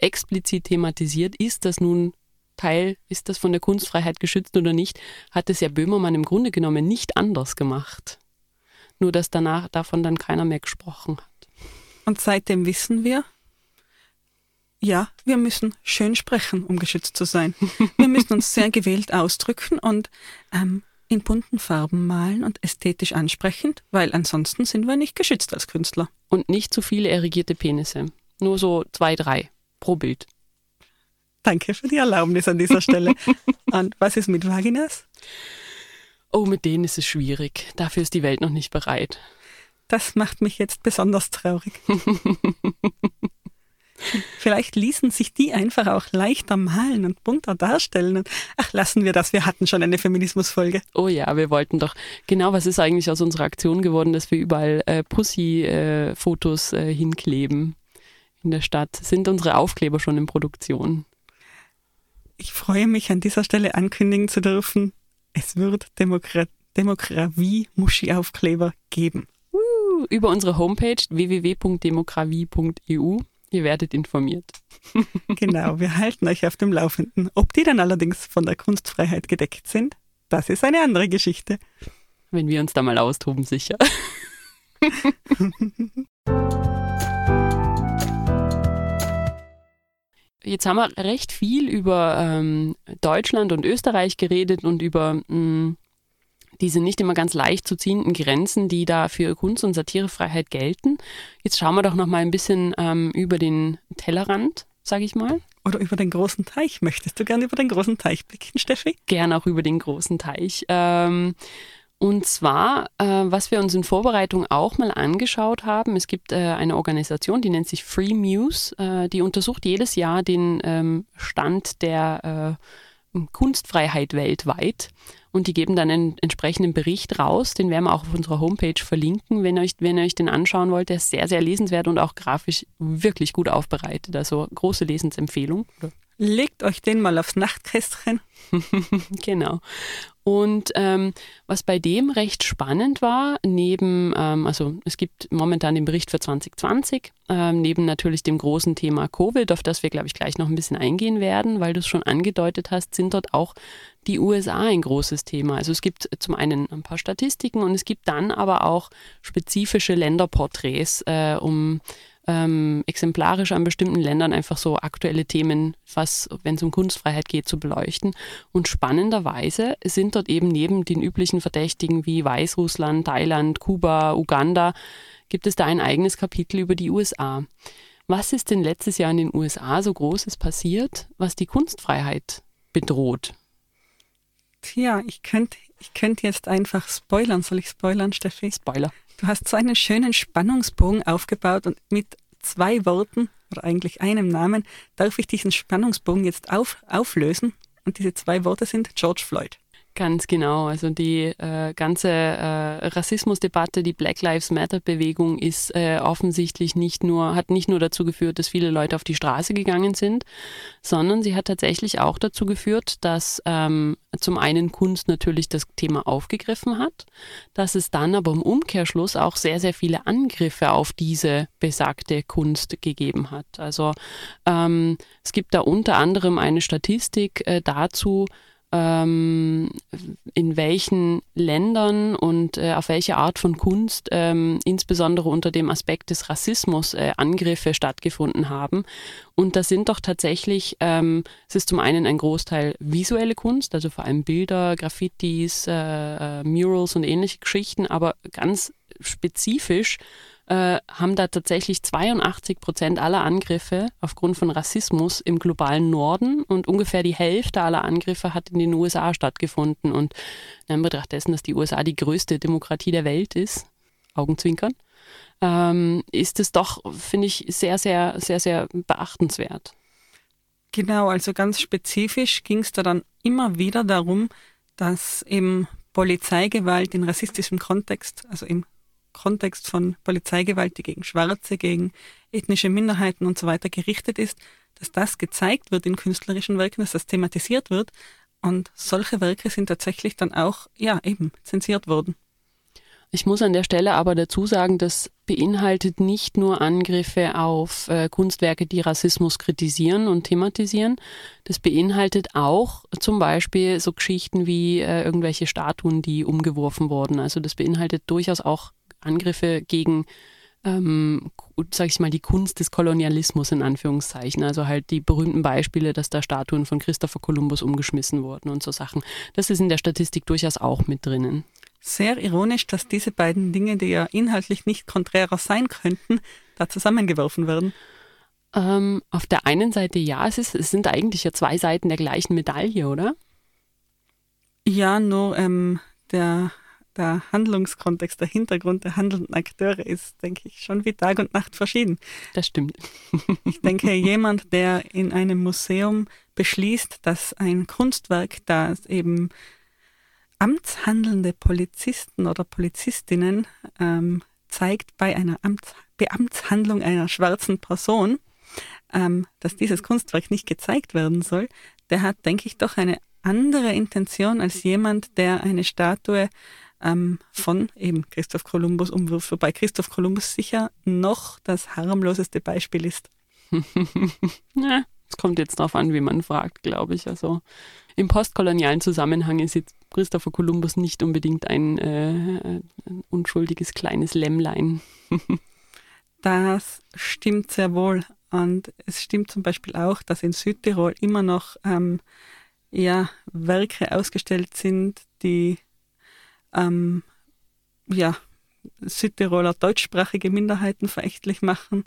explizit thematisiert, ist das nun Teil, ist das von der Kunstfreiheit geschützt oder nicht, hat es ja Böhmermann im Grunde genommen nicht anders gemacht. Nur dass danach davon dann keiner mehr gesprochen hat. Und seitdem wissen wir, ja, wir müssen schön sprechen, um geschützt zu sein. Wir müssen uns sehr gewählt ausdrücken und ähm, in bunten Farben malen und ästhetisch ansprechend, weil ansonsten sind wir nicht geschützt als Künstler. Und nicht zu viele erigierte Penisse. Nur so zwei, drei pro Bild. Danke für die Erlaubnis an dieser Stelle. Und was ist mit Vaginas? Oh, mit denen ist es schwierig. Dafür ist die Welt noch nicht bereit. Das macht mich jetzt besonders traurig. Vielleicht ließen sich die einfach auch leichter malen und bunter darstellen. ach, lassen wir das. Wir hatten schon eine Feminismusfolge. Oh ja, wir wollten doch. Genau, was ist eigentlich aus unserer Aktion geworden, dass wir überall äh, Pussy-Fotos äh, äh, hinkleben in der Stadt? Sind unsere Aufkleber schon in Produktion? ich freue mich an dieser Stelle ankündigen zu dürfen, es wird Demokra Demokratie-Muschi-Aufkleber geben. Uh, über unsere Homepage www.demokratie.eu. Ihr werdet informiert. genau, wir halten euch auf dem Laufenden. Ob die dann allerdings von der Kunstfreiheit gedeckt sind, das ist eine andere Geschichte. Wenn wir uns da mal austoben, sicher. Jetzt haben wir recht viel über ähm, Deutschland und Österreich geredet und über mh, mm, diese nicht immer ganz leicht zu ziehenden Grenzen, die da für Kunst- und Satirefreiheit gelten. Jetzt schauen wir doch noch mal ein bisschen ähm, über den Tellerrand, sage ich mal. Oder über den großen Teich. Möchtest du gerne über den großen Teich blicken, Steffi? Gern auch über den großen Teich. Ähm, und zwar, äh, was wir uns in Vorbereitung auch mal angeschaut haben, es gibt äh, eine Organisation, die nennt sich Free Muse, äh, die untersucht jedes Jahr den ähm, Stand der äh, Kunstfreiheit weltweit und die geben dann einen entsprechenden Bericht raus, den werden wir auch auf unserer Homepage verlinken, wenn ihr euch, wenn ihr euch den anschauen wollt. Der ist sehr, sehr lesenswert und auch grafisch wirklich gut aufbereitet, also große Lesensempfehlung. Legt euch den mal aufs Nachtkästchen. genau. Und ähm, was bei dem recht spannend war, neben, ähm, also es gibt momentan den Bericht für 2020, ähm, neben natürlich dem großen Thema Covid, auf das wir, glaube ich, gleich noch ein bisschen eingehen werden, weil du es schon angedeutet hast, sind dort auch die USA ein großes Thema. Also es gibt zum einen ein paar Statistiken und es gibt dann aber auch spezifische Länderporträts, äh, um ähm, exemplarisch an bestimmten Ländern einfach so aktuelle Themen, was, wenn es um Kunstfreiheit geht, zu beleuchten. Und spannenderweise sind dort eben neben den üblichen Verdächtigen wie Weißrussland, Thailand, Kuba, Uganda, gibt es da ein eigenes Kapitel über die USA. Was ist denn letztes Jahr in den USA so Großes passiert, was die Kunstfreiheit bedroht? Tja, ich könnte ich könnt jetzt einfach spoilern. Soll ich spoilern, Steffi? Spoiler. Du hast so einen schönen Spannungsbogen aufgebaut und mit zwei Worten oder eigentlich einem Namen darf ich diesen Spannungsbogen jetzt auf, auflösen. Und diese zwei Worte sind George Floyd. Ganz genau. Also die äh, ganze äh, Rassismusdebatte, die Black Lives Matter Bewegung ist äh, offensichtlich nicht nur, hat nicht nur dazu geführt, dass viele Leute auf die Straße gegangen sind, sondern sie hat tatsächlich auch dazu geführt, dass ähm, zum einen Kunst natürlich das Thema aufgegriffen hat, dass es dann aber im Umkehrschluss auch sehr, sehr viele Angriffe auf diese besagte Kunst gegeben hat. Also ähm, es gibt da unter anderem eine Statistik äh, dazu, ähm, in welchen Ländern und äh, auf welche Art von Kunst ähm, insbesondere unter dem Aspekt des Rassismus äh, Angriffe stattgefunden haben. Und das sind doch tatsächlich, ähm, es ist zum einen ein Großteil visuelle Kunst, also vor allem Bilder, Graffitis, äh, äh Murals und ähnliche Geschichten, aber ganz spezifisch äh, haben da tatsächlich 82 Prozent aller Angriffe aufgrund von Rassismus im globalen Norden und ungefähr die Hälfte aller Angriffe hat in den USA stattgefunden. Und in Betracht dessen, dass die USA die größte Demokratie der Welt ist, Augenzwinkern, ähm, ist es doch, finde ich, sehr, sehr, sehr, sehr beachtenswert. Genau, also ganz spezifisch ging es da dann immer wieder darum, dass eben Polizeigewalt in rassistischem Kontext, also im Kontext von Polizeigewalt, die gegen Schwarze, gegen ethnische Minderheiten und so weiter gerichtet ist, dass das gezeigt wird in künstlerischen Werken, dass das thematisiert wird. Und solche Werke sind tatsächlich dann auch, ja, eben zensiert worden. Ich muss an der Stelle aber dazu sagen, das beinhaltet nicht nur Angriffe auf äh, Kunstwerke, die Rassismus kritisieren und thematisieren. Das beinhaltet auch zum Beispiel so Geschichten wie äh, irgendwelche Statuen, die umgeworfen wurden. Also das beinhaltet durchaus auch Angriffe gegen, ähm, sag ich mal, die Kunst des Kolonialismus in Anführungszeichen. Also halt die berühmten Beispiele, dass da Statuen von Christopher Columbus umgeschmissen wurden und so Sachen. Das ist in der Statistik durchaus auch mit drinnen. Sehr ironisch, dass diese beiden Dinge, die ja inhaltlich nicht konträrer sein könnten, da zusammengeworfen werden. Ähm, auf der einen Seite ja, es, ist, es sind eigentlich ja zwei Seiten der gleichen Medaille, oder? Ja, nur ähm, der der Handlungskontext, der Hintergrund der handelnden Akteure ist, denke ich, schon wie Tag und Nacht verschieden. Das stimmt. ich denke, jemand, der in einem Museum beschließt, dass ein Kunstwerk, das eben amtshandelnde Polizisten oder Polizistinnen ähm, zeigt bei einer Amts Beamtshandlung einer schwarzen Person, ähm, dass dieses Kunstwerk nicht gezeigt werden soll, der hat, denke ich, doch eine andere Intention als jemand, der eine Statue ähm, von eben Christoph Kolumbus umwirft, wobei Christoph Kolumbus sicher noch das harmloseste Beispiel ist. ja, es kommt jetzt darauf an, wie man fragt, glaube ich. Also im postkolonialen Zusammenhang ist jetzt Christopher Kolumbus nicht unbedingt ein, äh, ein unschuldiges kleines Lämmlein. das stimmt sehr wohl. Und es stimmt zum Beispiel auch, dass in Südtirol immer noch ähm, ja, Werke ausgestellt sind, die ähm, ja, Südtiroler deutschsprachige Minderheiten verächtlich machen.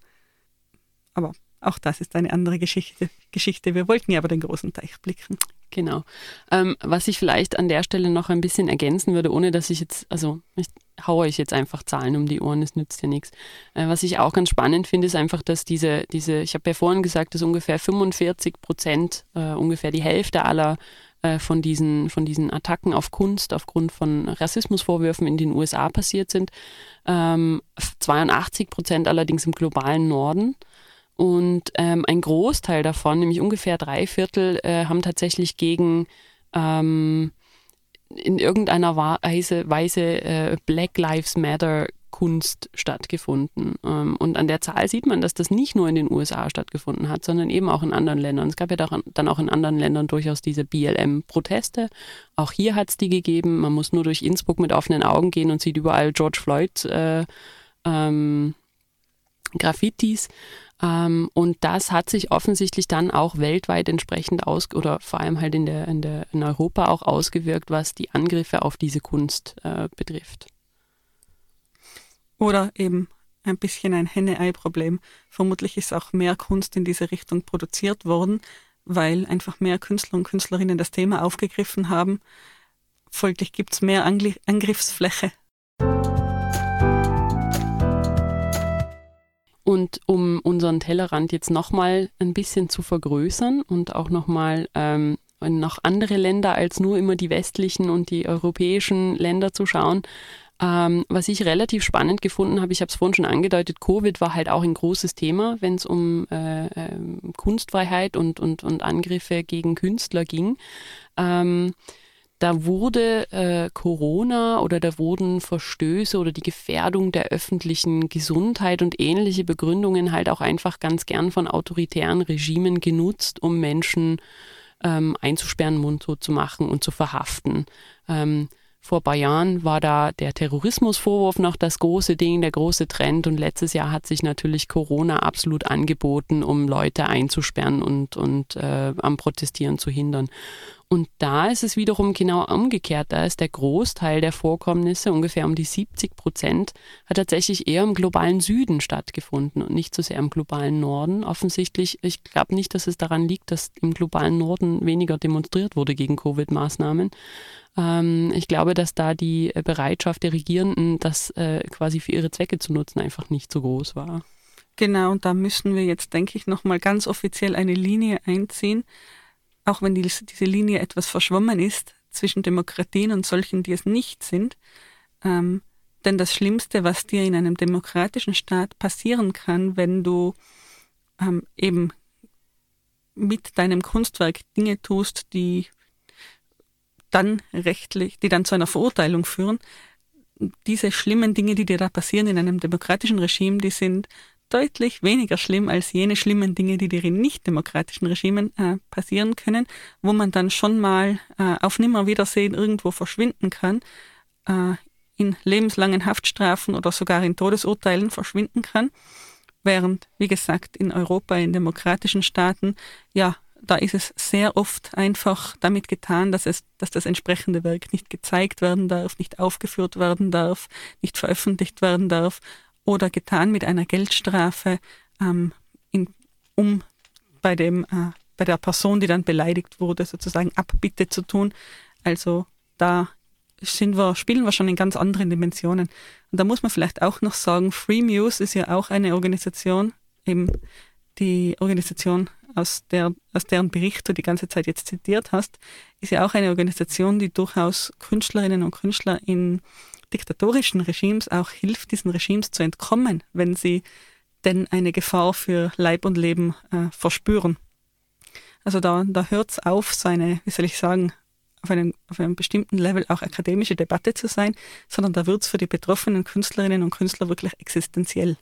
Aber auch das ist eine andere Geschichte. Geschichte. Wir wollten ja aber den großen Teich blicken. Genau. Ähm, was ich vielleicht an der Stelle noch ein bisschen ergänzen würde, ohne dass ich jetzt, also ich haue euch jetzt einfach Zahlen um die Ohren, es nützt ja nichts. Äh, was ich auch ganz spannend finde, ist einfach, dass diese, diese ich habe ja vorhin gesagt, dass ungefähr 45 Prozent, äh, ungefähr die Hälfte aller äh, von, diesen, von diesen Attacken auf Kunst aufgrund von Rassismusvorwürfen in den USA passiert sind. Ähm, 82 Prozent allerdings im globalen Norden. Und ähm, ein Großteil davon, nämlich ungefähr drei Viertel, äh, haben tatsächlich gegen ähm, in irgendeiner Weise, Weise äh, Black Lives Matter Kunst stattgefunden. Ähm, und an der Zahl sieht man, dass das nicht nur in den USA stattgefunden hat, sondern eben auch in anderen Ländern. Es gab ja dann auch in anderen Ländern durchaus diese BLM-Proteste. Auch hier hat es die gegeben. Man muss nur durch Innsbruck mit offenen Augen gehen und sieht überall George Floyd äh, ähm, Graffitis. Ähm, und das hat sich offensichtlich dann auch weltweit entsprechend aus oder vor allem halt in, der, in, der, in Europa auch ausgewirkt, was die Angriffe auf diese Kunst äh, betrifft. Oder eben ein bisschen ein Henne-Ei-Problem. Vermutlich ist auch mehr Kunst in diese Richtung produziert worden, weil einfach mehr Künstler und Künstlerinnen das Thema aufgegriffen haben. Folglich gibt es mehr Angriffsfläche. Und um unseren Tellerrand jetzt nochmal ein bisschen zu vergrößern und auch nochmal ähm, noch andere Länder als nur immer die westlichen und die europäischen Länder zu schauen. Ähm, was ich relativ spannend gefunden habe, ich habe es vorhin schon angedeutet, Covid war halt auch ein großes Thema, wenn es um äh, äh, Kunstfreiheit und, und, und Angriffe gegen Künstler ging. Ähm, da wurde äh, Corona oder da wurden Verstöße oder die Gefährdung der öffentlichen Gesundheit und ähnliche Begründungen halt auch einfach ganz gern von autoritären Regimen genutzt, um Menschen ähm, einzusperren, mundtot zu machen und zu verhaften. Ähm, vor ein paar Jahren war da der Terrorismusvorwurf noch das große Ding, der große Trend. Und letztes Jahr hat sich natürlich Corona absolut angeboten, um Leute einzusperren und, und äh, am Protestieren zu hindern. Und da ist es wiederum genau umgekehrt. Da ist der Großteil der Vorkommnisse, ungefähr um die 70 Prozent, hat tatsächlich eher im globalen Süden stattgefunden und nicht so sehr im globalen Norden. Offensichtlich, ich glaube nicht, dass es daran liegt, dass im globalen Norden weniger demonstriert wurde gegen Covid-Maßnahmen. Ähm, ich glaube, dass da die Bereitschaft der Regierenden, das äh, quasi für ihre Zwecke zu nutzen, einfach nicht so groß war. Genau, und da müssen wir jetzt, denke ich, nochmal ganz offiziell eine Linie einziehen auch wenn die, diese Linie etwas verschwommen ist zwischen Demokratien und solchen, die es nicht sind. Ähm, denn das Schlimmste, was dir in einem demokratischen Staat passieren kann, wenn du ähm, eben mit deinem Kunstwerk Dinge tust, die dann rechtlich, die dann zu einer Verurteilung führen, diese schlimmen Dinge, die dir da passieren in einem demokratischen Regime, die sind deutlich weniger schlimm als jene schlimmen Dinge, die dir in nicht-demokratischen Regimen äh, passieren können, wo man dann schon mal äh, auf Nimmerwiedersehen irgendwo verschwinden kann, äh, in lebenslangen Haftstrafen oder sogar in Todesurteilen verschwinden kann. Während, wie gesagt, in Europa, in demokratischen Staaten, ja, da ist es sehr oft einfach damit getan, dass es, dass das entsprechende Werk nicht gezeigt werden darf, nicht aufgeführt werden darf, nicht veröffentlicht werden darf oder getan mit einer Geldstrafe, ähm, in, um bei, dem, äh, bei der Person, die dann beleidigt wurde, sozusagen Abbitte zu tun. Also da sind wir, spielen wir schon in ganz anderen Dimensionen. Und da muss man vielleicht auch noch sagen, Free Muse ist ja auch eine Organisation, eben die Organisation, aus, der, aus deren Bericht du die ganze Zeit jetzt zitiert hast, ist ja auch eine Organisation, die durchaus Künstlerinnen und Künstler in diktatorischen Regimes auch hilft, diesen Regimes zu entkommen, wenn sie denn eine Gefahr für Leib und Leben äh, verspüren. Also da, da hört es auf, so eine, wie soll ich sagen, auf einem, auf einem bestimmten Level auch akademische Debatte zu sein, sondern da wird es für die betroffenen Künstlerinnen und Künstler wirklich existenziell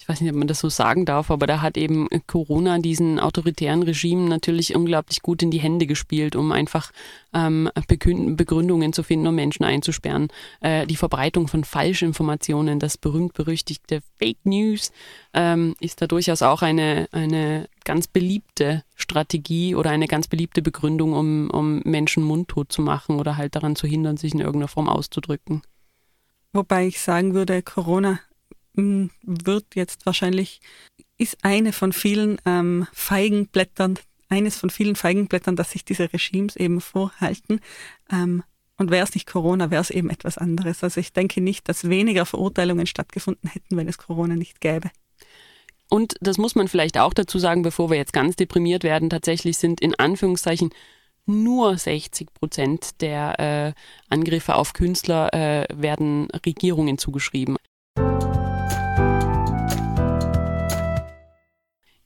ich weiß nicht, ob man das so sagen darf, aber da hat eben Corona diesen autoritären Regimen natürlich unglaublich gut in die Hände gespielt, um einfach ähm, Begründungen zu finden, um Menschen einzusperren. Äh, die Verbreitung von Falschinformationen, das berühmt-berüchtigte Fake News, ähm, ist da durchaus auch eine, eine ganz beliebte Strategie oder eine ganz beliebte Begründung, um, um Menschen mundtot zu machen oder halt daran zu hindern, sich in irgendeiner Form auszudrücken. Wobei ich sagen würde, Corona wird jetzt wahrscheinlich, ist eine von vielen ähm, Feigenblättern, eines von vielen Feigenblättern, dass sich diese Regimes eben vorhalten. Ähm, und wäre es nicht Corona, wäre es eben etwas anderes. Also ich denke nicht, dass weniger Verurteilungen stattgefunden hätten, wenn es Corona nicht gäbe. Und das muss man vielleicht auch dazu sagen, bevor wir jetzt ganz deprimiert werden, tatsächlich sind in Anführungszeichen nur 60 Prozent der äh, Angriffe auf Künstler äh, werden Regierungen zugeschrieben.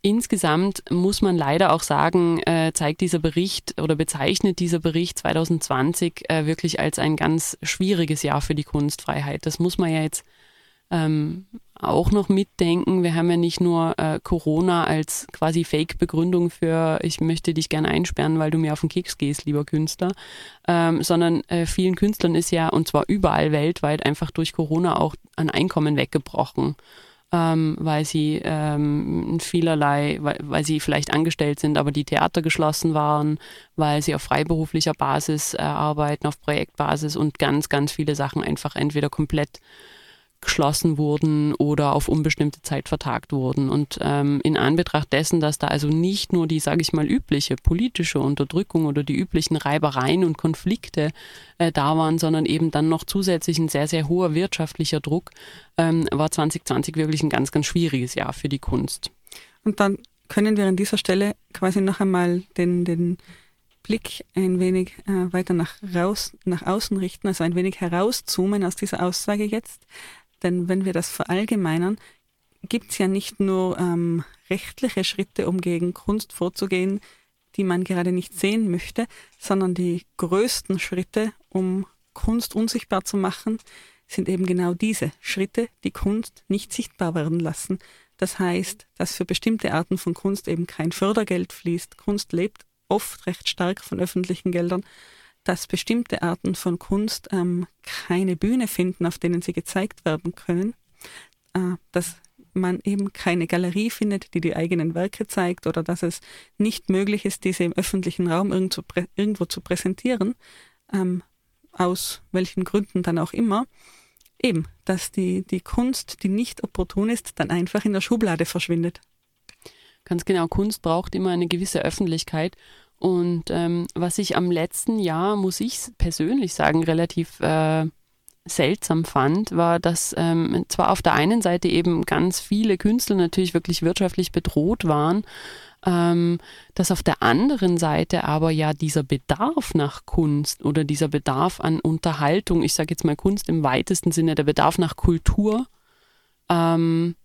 Insgesamt muss man leider auch sagen, äh, zeigt dieser Bericht oder bezeichnet dieser Bericht 2020 äh, wirklich als ein ganz schwieriges Jahr für die Kunstfreiheit. Das muss man ja jetzt ähm, auch noch mitdenken. Wir haben ja nicht nur äh, Corona als quasi Fake-Begründung für ich möchte dich gerne einsperren, weil du mir auf den Keks gehst, lieber Künstler, ähm, sondern vielen Künstlern ist ja, und zwar überall weltweit, einfach durch Corona auch ein Einkommen weggebrochen ähm, weil sie ähm, vielerlei, weil, weil, sie vielleicht angestellt sind, aber die Theater geschlossen waren, weil sie auf freiberuflicher Basis äh, arbeiten, auf Projektbasis und ganz, ganz viele Sachen einfach entweder komplett geschlossen wurden oder auf unbestimmte Zeit vertagt wurden. Und ähm, in Anbetracht dessen, dass da also nicht nur die, sage ich mal, übliche politische Unterdrückung oder die üblichen Reibereien und Konflikte äh, da waren, sondern eben dann noch zusätzlich ein sehr, sehr hoher wirtschaftlicher Druck, ähm, war 2020 wirklich ein ganz, ganz schwieriges Jahr für die Kunst. Und dann können wir an dieser Stelle quasi noch einmal den, den Blick ein wenig äh, weiter nach, raus, nach außen richten, also ein wenig herauszoomen aus dieser Aussage jetzt. Denn wenn wir das verallgemeinern, gibt es ja nicht nur ähm, rechtliche Schritte, um gegen Kunst vorzugehen, die man gerade nicht sehen möchte, sondern die größten Schritte, um Kunst unsichtbar zu machen, sind eben genau diese Schritte, die Kunst nicht sichtbar werden lassen. Das heißt, dass für bestimmte Arten von Kunst eben kein Fördergeld fließt. Kunst lebt oft recht stark von öffentlichen Geldern, dass bestimmte Arten von Kunst ähm, keine Bühne finden, auf denen sie gezeigt werden können, äh, dass man eben keine Galerie findet, die die eigenen Werke zeigt oder dass es nicht möglich ist, diese im öffentlichen Raum irgendwo, irgendwo zu präsentieren, ähm, aus welchen Gründen dann auch immer, eben, dass die, die Kunst, die nicht opportun ist, dann einfach in der Schublade verschwindet. Ganz genau, Kunst braucht immer eine gewisse Öffentlichkeit. Und ähm, was ich am letzten Jahr, muss ich persönlich sagen, relativ äh, seltsam fand, war, dass ähm, zwar auf der einen Seite eben ganz viele Künstler natürlich wirklich wirtschaftlich bedroht waren, ähm, dass auf der anderen Seite aber ja dieser Bedarf nach Kunst oder dieser Bedarf an Unterhaltung, ich sage jetzt mal Kunst im weitesten Sinne, der Bedarf nach Kultur, ähm,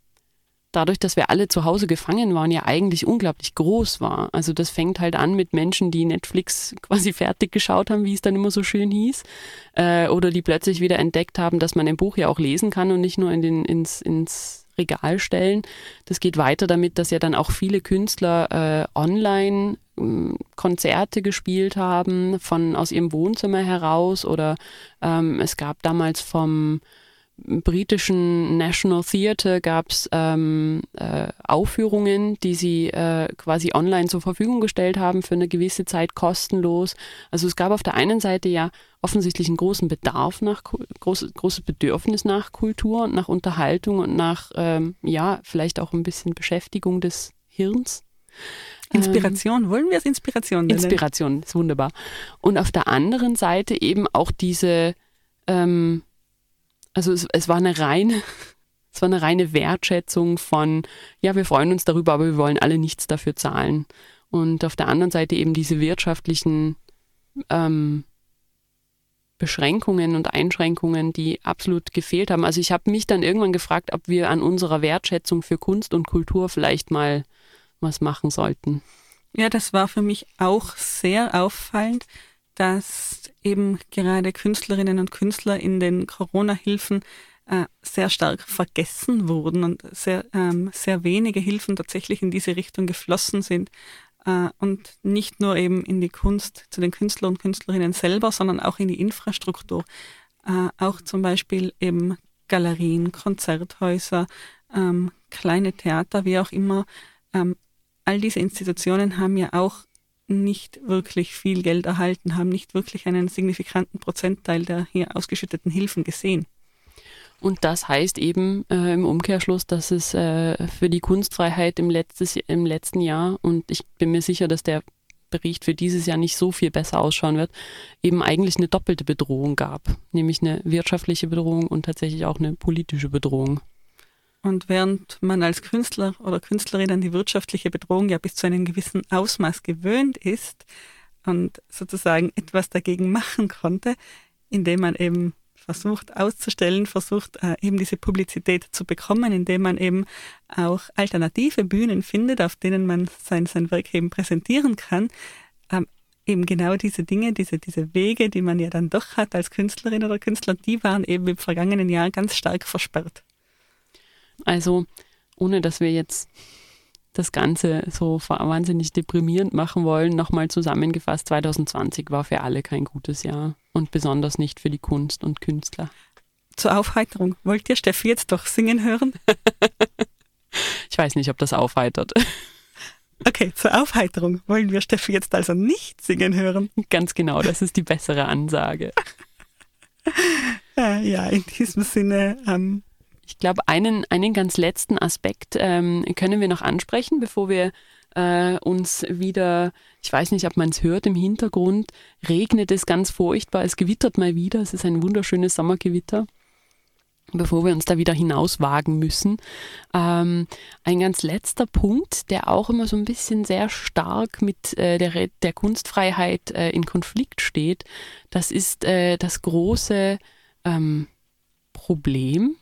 dadurch, dass wir alle zu Hause gefangen waren, ja eigentlich unglaublich groß war. Also das fängt halt an mit Menschen, die Netflix quasi fertig geschaut haben, wie es dann immer so schön hieß, äh, oder die plötzlich wieder entdeckt haben, dass man ein Buch ja auch lesen kann und nicht nur in den, ins, ins Regal stellen. Das geht weiter damit, dass ja dann auch viele Künstler äh, online ähm, Konzerte gespielt haben, von aus ihrem Wohnzimmer heraus oder ähm, es gab damals vom britischen National Theatre gab es ähm, äh, Aufführungen, die sie äh, quasi online zur Verfügung gestellt haben für eine gewisse Zeit kostenlos. Also es gab auf der einen Seite ja offensichtlich einen großen Bedarf nach großes großes Bedürfnis nach Kultur und nach Unterhaltung und nach ähm, ja vielleicht auch ein bisschen Beschäftigung des Hirns. Inspiration, ähm, wollen wir es Inspiration nennen? Inspiration, ist wunderbar. Und auf der anderen Seite eben auch diese ähm, also es, es war eine reine, es war eine reine Wertschätzung von, ja, wir freuen uns darüber, aber wir wollen alle nichts dafür zahlen. Und auf der anderen Seite eben diese wirtschaftlichen ähm, Beschränkungen und Einschränkungen, die absolut gefehlt haben. Also ich habe mich dann irgendwann gefragt, ob wir an unserer Wertschätzung für Kunst und Kultur vielleicht mal was machen sollten. Ja, das war für mich auch sehr auffallend, dass eben gerade Künstlerinnen und Künstler in den Corona-Hilfen äh, sehr stark vergessen wurden und sehr, ähm, sehr wenige Hilfen tatsächlich in diese Richtung geflossen sind. Äh, und nicht nur eben in die Kunst zu den Künstlern und Künstlerinnen selber, sondern auch in die Infrastruktur. Äh, auch zum Beispiel eben Galerien, Konzerthäuser, ähm, kleine Theater, wie auch immer. Ähm, all diese Institutionen haben ja auch nicht wirklich viel Geld erhalten, haben nicht wirklich einen signifikanten Prozentteil der hier ausgeschütteten Hilfen gesehen. Und das heißt eben äh, im Umkehrschluss, dass es äh, für die Kunstfreiheit im, letztes, im letzten Jahr, und ich bin mir sicher, dass der Bericht für dieses Jahr nicht so viel besser ausschauen wird, eben eigentlich eine doppelte Bedrohung gab, nämlich eine wirtschaftliche Bedrohung und tatsächlich auch eine politische Bedrohung. Und während man als Künstler oder Künstlerin an die wirtschaftliche Bedrohung ja bis zu einem gewissen Ausmaß gewöhnt ist und sozusagen etwas dagegen machen konnte, indem man eben versucht auszustellen, versucht äh, eben diese Publizität zu bekommen, indem man eben auch alternative Bühnen findet, auf denen man sein, sein Werk eben präsentieren kann. Ähm, eben genau diese Dinge, diese, diese Wege, die man ja dann doch hat als Künstlerin oder Künstler, die waren eben im vergangenen Jahr ganz stark versperrt. Also ohne dass wir jetzt das Ganze so wahnsinnig deprimierend machen wollen, nochmal zusammengefasst, 2020 war für alle kein gutes Jahr und besonders nicht für die Kunst und Künstler. Zur Aufheiterung, wollt ihr Steffi jetzt doch singen hören? ich weiß nicht, ob das aufheitert. Okay, zur Aufheiterung wollen wir Steffi jetzt also nicht singen hören. Ganz genau, das ist die bessere Ansage. ja, in diesem Sinne, ähm, ich glaube, einen, einen ganz letzten Aspekt ähm, können wir noch ansprechen, bevor wir äh, uns wieder, ich weiß nicht, ob man es hört im Hintergrund, regnet es ganz furchtbar, es gewittert mal wieder, es ist ein wunderschönes Sommergewitter. bevor wir uns da wieder hinauswagen müssen. Ähm, ein ganz letzter Punkt, der auch immer so ein bisschen sehr stark mit äh, der, der Kunstfreiheit äh, in Konflikt steht, das ist äh, das große ähm, Problem,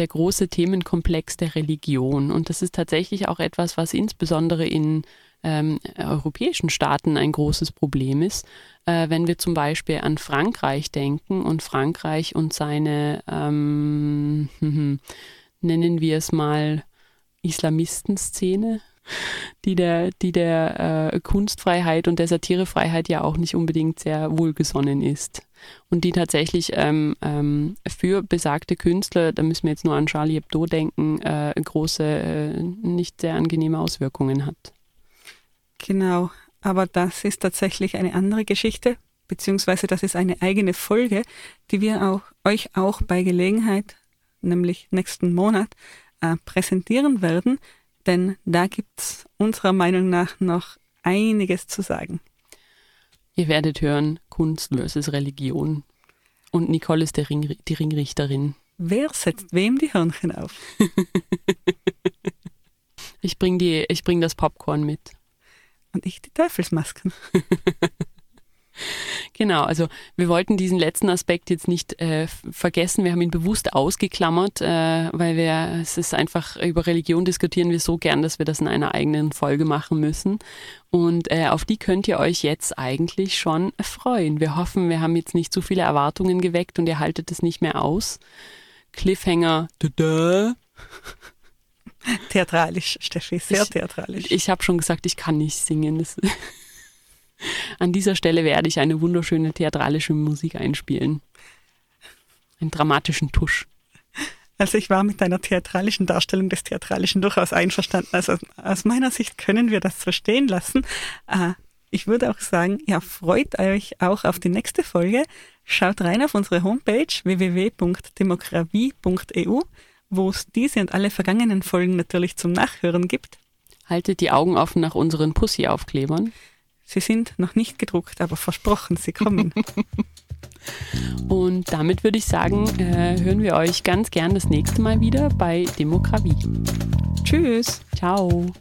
der große Themenkomplex der Religion. Und das ist tatsächlich auch etwas, was insbesondere in ähm, europäischen Staaten ein großes Problem ist. Äh, wenn wir zum Beispiel an Frankreich denken und Frankreich und seine, ähm, nennen wir es mal, Islamistenszene, die der, die der äh, Kunstfreiheit und der Satirefreiheit ja auch nicht unbedingt sehr wohlgesonnen ist. Und die tatsächlich ähm, ähm, für besagte Künstler, da müssen wir jetzt nur an Charlie Hebdo denken, äh, große, äh, nicht sehr angenehme Auswirkungen hat. Genau, aber das ist tatsächlich eine andere Geschichte, beziehungsweise das ist eine eigene Folge, die wir auch, euch auch bei Gelegenheit, nämlich nächsten Monat, äh, präsentieren werden, denn da gibt es unserer Meinung nach noch einiges zu sagen. Ihr werdet hören, Kunst versus Religion. Und Nicole ist Ring, die Ringrichterin. Wer setzt wem die Hörnchen auf? ich bringe bring das Popcorn mit. Und ich die Teufelsmasken. Genau, also wir wollten diesen letzten Aspekt jetzt nicht äh, vergessen. Wir haben ihn bewusst ausgeklammert, äh, weil wir, es ist einfach, über Religion diskutieren wir so gern, dass wir das in einer eigenen Folge machen müssen. Und äh, auf die könnt ihr euch jetzt eigentlich schon freuen. Wir hoffen, wir haben jetzt nicht zu viele Erwartungen geweckt und ihr haltet es nicht mehr aus. Cliffhanger. Tada. Theatralisch, Steffi, sehr ich, theatralisch. Ich habe schon gesagt, ich kann nicht singen. An dieser Stelle werde ich eine wunderschöne theatralische Musik einspielen. Einen dramatischen Tusch. Also ich war mit deiner theatralischen Darstellung des Theatralischen durchaus einverstanden. Also aus meiner Sicht können wir das so stehen lassen. Äh, ich würde auch sagen, ja, freut euch auch auf die nächste Folge. Schaut rein auf unsere Homepage www.demokratie.eu, wo es diese und alle vergangenen Folgen natürlich zum Nachhören gibt. Haltet die Augen offen nach unseren Pussy-Aufklebern. Sie sind noch nicht gedruckt, aber versprochen, sie kommen. Und damit würde ich sagen, äh, hören wir euch ganz gern das nächste Mal wieder bei Demokratie. Tschüss. Ciao.